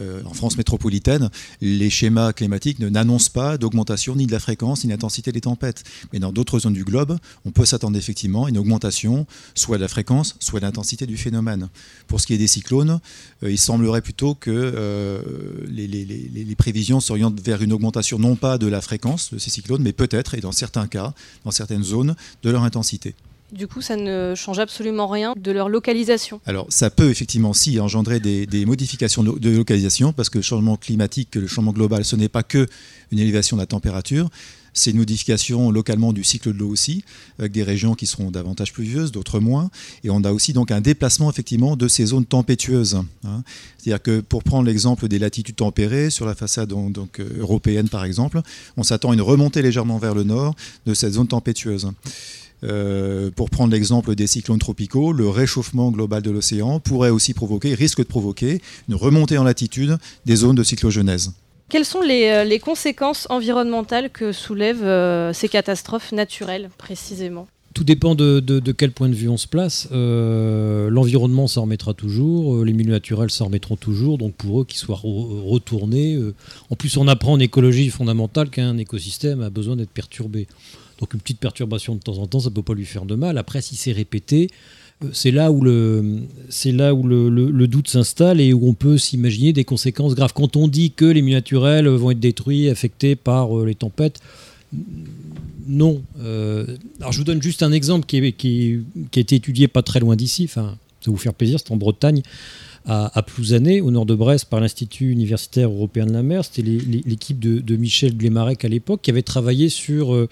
en France métropolitaine, les schémas climatiques n'annoncent pas d'augmentation ni de la fréquence ni de l'intensité des tempêtes. Mais dans d'autres zones du globe, on peut s'attendre effectivement à une augmentation, soit de la fréquence, soit de l'intensité du phénomène. Pour ce qui est des cyclones, il semblerait plutôt que les, les, prévisions s'orientent vers une augmentation non pas de la fréquence de ces cyclones, mais peut-être, et dans certains cas, dans certaines zones, de leur intensité. Du coup, ça ne change absolument rien de leur localisation. Alors, ça peut effectivement si engendrer des, modifications de localisation, parce que le changement climatique, le changement global, ce n'est pas que une élévation de la température, c'est une modification localement du cycle de l'eau aussi, avec des régions qui seront davantage pluvieuses, d'autres moins. Et on a aussi donc un déplacement effectivement de ces zones tempétueuses. Hein. C'est-à-dire que pour prendre l'exemple des latitudes tempérées, sur la façade euh, européenne par exemple, on s'attend à une remontée légèrement vers le nord de cette zone tempétueuse. Euh, pour prendre l'exemple des cyclones tropicaux, le réchauffement global de l'océan pourrait aussi provoquer, risque de provoquer, une remontée en latitude des zones de cyclogenèse. Quelles sont euh, les, conséquences environnementales que soulèvent euh, ces catastrophes naturelles précisément? Tout dépend de, quel point de vue on se place. L'environnement s'en remettra toujours, les milieux naturels s'en remettront toujours, donc pour eux qu'ils soient retournés. en plus, on apprend en écologie fondamentale qu'un écosystème a besoin d'être perturbé. Donc une petite perturbation de temps en temps, ça ne peut pas lui faire de mal. Après, si c'est répété, euh, c'est là où le, doute s'installe et où on peut s'imaginer des conséquences graves. Quand on dit que les milieux naturels vont être détruits, affectés par euh, les tempêtes, non. Euh, je vous donne juste un exemple qui, a été étudié pas très loin d'ici, enfin, ça va vous faire plaisir, c'est en Bretagne à, Plouzané, au nord de Brest, par l'Institut universitaire européen de la mer. C'était l'équipe de, Michel Glémarec à l'époque qui avait travaillé sur, euh,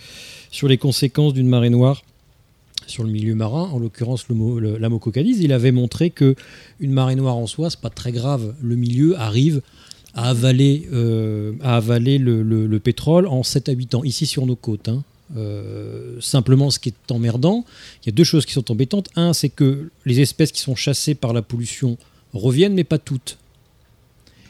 sur les conséquences d'une marée noire sur le milieu marin, en l'occurrence le, la Mococadise. Il avait montré que une marée noire en soi, c'est pas très grave. Le milieu arrive à avaler, euh, à avaler le, pétrole en 7 à 8 ans, ici sur nos côtes. Hein. Euh, simplement, ce qui est emmerdant, il y a deux choses qui sont embêtantes. Un, c'est que les espèces qui sont chassées par la pollution reviennent, mais pas toutes.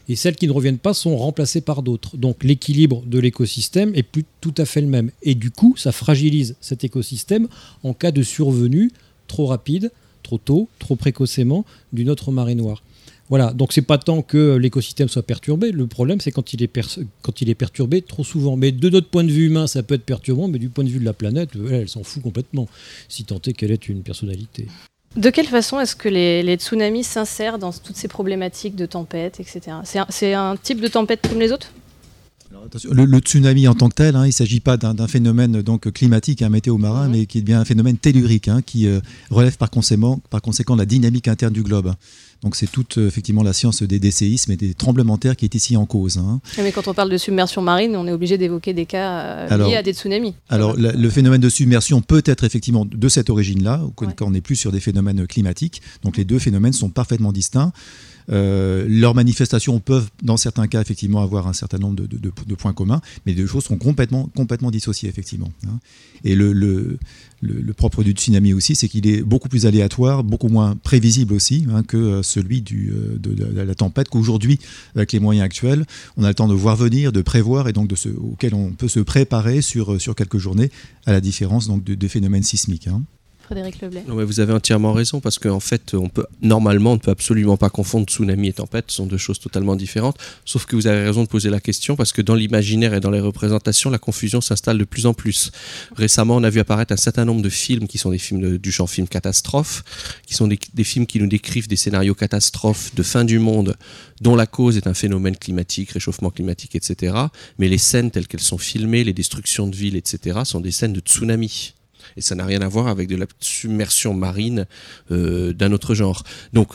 Et celles qui ne reviennent pas sont remplacées par d'autres. Donc l'équilibre de l'écosystème est plus tout à fait le même. Et du coup, ça fragilise cet écosystème en cas de survenue trop rapide, trop tôt, trop précocement d'une autre marée noire. Voilà, donc c'est pas tant que l'écosystème soit perturbé, le problème c'est quand, il est quand il est perturbé trop souvent. Mais de notre point de vue humain, ça peut être perturbant, mais du point de vue de la planète, elle s'en fout complètement, si tant est qu'elle est une personnalité. De quelle façon est-ce que les, tsunamis s'insèrent dans toutes ces problématiques de tempête, etc. C'est un, type de tempête comme les autres? Le, tsunami en tant que tel, hein, il ne s'agit pas d'un phénomène donc climatique, un hein, météo marin, mhm. mais qui est bien un phénomène tellurique hein, qui euh, relève par conséquent, par conséquent la dynamique interne du globe. Donc c'est toute euh, effectivement la science des, des, séismes et des tremblements de terre qui est ici en cause. Mais quand on parle de submersion marine, on est obligé d'évoquer des cas liés à des tsunamis. Alors le phénomène de submersion peut être effectivement de cette origine-là, quand on n'est plus sur des phénomènes climatiques. Donc les deux phénomènes sont parfaitement distincts. Euh, leurs manifestations peuvent, dans certains cas, effectivement, avoir un certain nombre de, points communs, mais les deux choses sont complètement, dissociées, effectivement. Hein. Et le, propre du tsunami aussi, c'est qu'il est beaucoup plus aléatoire, beaucoup moins prévisible aussi hein, que euh, celui euh, de, la tempête, qu'aujourd'hui, avec les moyens actuels, on a le temps de voir venir, de prévoir, et donc auquel on peut se préparer sur, sur quelques journées, à la différence donc, des phénomènes sismiques. Hein. Frédéric. Non, mais vous avez entièrement raison parce qu'en fait, on peut normalement, on ne peut absolument pas confondre tsunami et tempête. Ce sont deux choses totalement différentes. Sauf que vous avez raison de poser la question parce que dans l'imaginaire et dans les représentations, la confusion s'installe de plus en plus. Récemment, on a vu apparaître un certain nombre de films qui sont des films du genre film catastrophe, qui sont des, des films qui nous décrivent des scénarios catastrophes de fin du monde dont la cause est un phénomène climatique, réchauffement climatique, etc. Mais les scènes telles qu'elles sont filmées, les destructions de villes, etc., sont des scènes de tsunami et ça n'a rien à voir avec de la submersion marine euh, d'un autre genre. Donc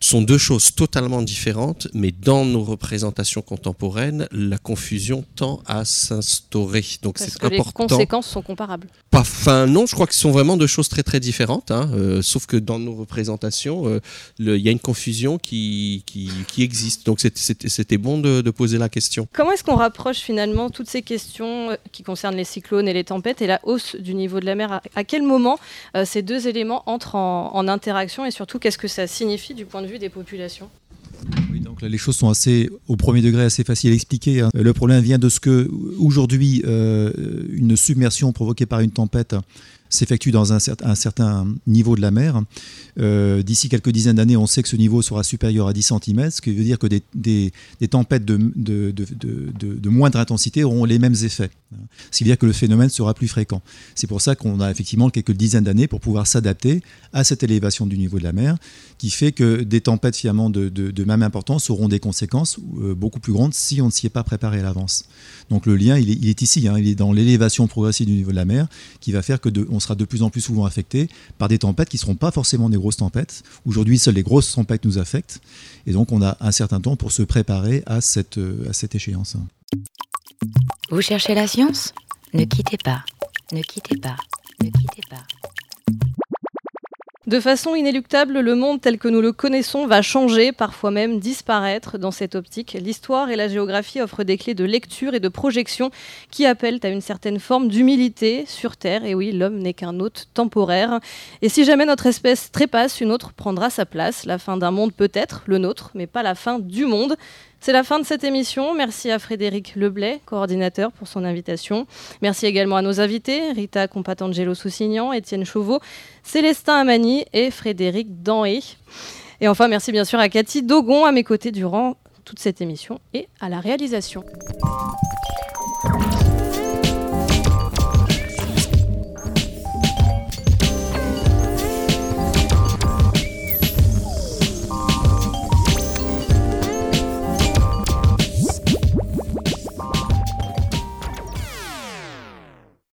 sont deux choses totalement différentes, mais dans nos représentations contemporaines, la confusion tend à s'instaurer. Donc c'est important. Les conséquences sont comparables. Pas, enfin non, je crois que ce sont vraiment deux choses très très différentes. Hein, euh, sauf que dans nos représentations, euh, il y a une confusion qui, qui, existe. Donc c'était bon de, poser la question. Comment est-ce qu'on rapproche finalement toutes ces questions euh, qui concernent les cyclones et les tempêtes et la hausse du niveau de la mer? À, quel moment ces deux éléments entrent en, en interaction et surtout qu'est-ce que ça signifie du point de des populations oui, donc les choses sont assez, au premier degré, assez faciles à expliquer. Hein. Le problème vient de ce que, aujourd'hui, euh, une submersion provoquée par une tempête s'effectue dans un, certain niveau de la mer. Euh, d'ici quelques dizaines d'années, on sait que ce niveau sera supérieur à 10 cm, ce qui veut dire que des, tempêtes de, de, moindre intensité auront les mêmes effets. Ce qui veut dire que le phénomène sera plus fréquent. C'est pour ça qu'on a effectivement quelques dizaines d'années pour pouvoir s'adapter à cette élévation du niveau de la mer, qui fait que des tempêtes finalement de, même importance auront des conséquences euh, beaucoup plus grandes si on ne s'y est pas préparé à l'avance. Donc le lien, il est, il est ici, hein, il est dans l'élévation progressive du niveau de la mer, qui va faire que on sera de plus en plus souvent affecté par des tempêtes qui ne seront pas forcément des grosses tempêtes. Aujourd'hui, seules les grosses tempêtes nous affectent. Et donc, on a un certain temps pour se préparer à cette, à cette échéance. Vous cherchez la science? Ne quittez pas. Ne quittez pas. Ne quittez pas. De façon inéluctable, le monde tel que nous le connaissons va changer, parfois même disparaître dans cette optique. L'histoire et la géographie offrent des clés de lecture et de projection qui appellent à une certaine forme d'humilité sur Terre. Et oui, l'homme n'est qu'un hôte temporaire. Et si jamais notre espèce trépasse, une autre prendra sa place. La fin d'un monde peut être le nôtre, mais pas la fin du monde. C'est la fin de cette émission. Merci à Frédéric Leblay, coordinateur, pour son invitation. Merci également à nos invités, Rita Compatangelo Soussignan, Étienne Chauveau, Célestin Amani et Frédéric Danhé. Et enfin, merci bien sûr à Cathy Dogon à mes côtés durant toute cette émission et à la réalisation.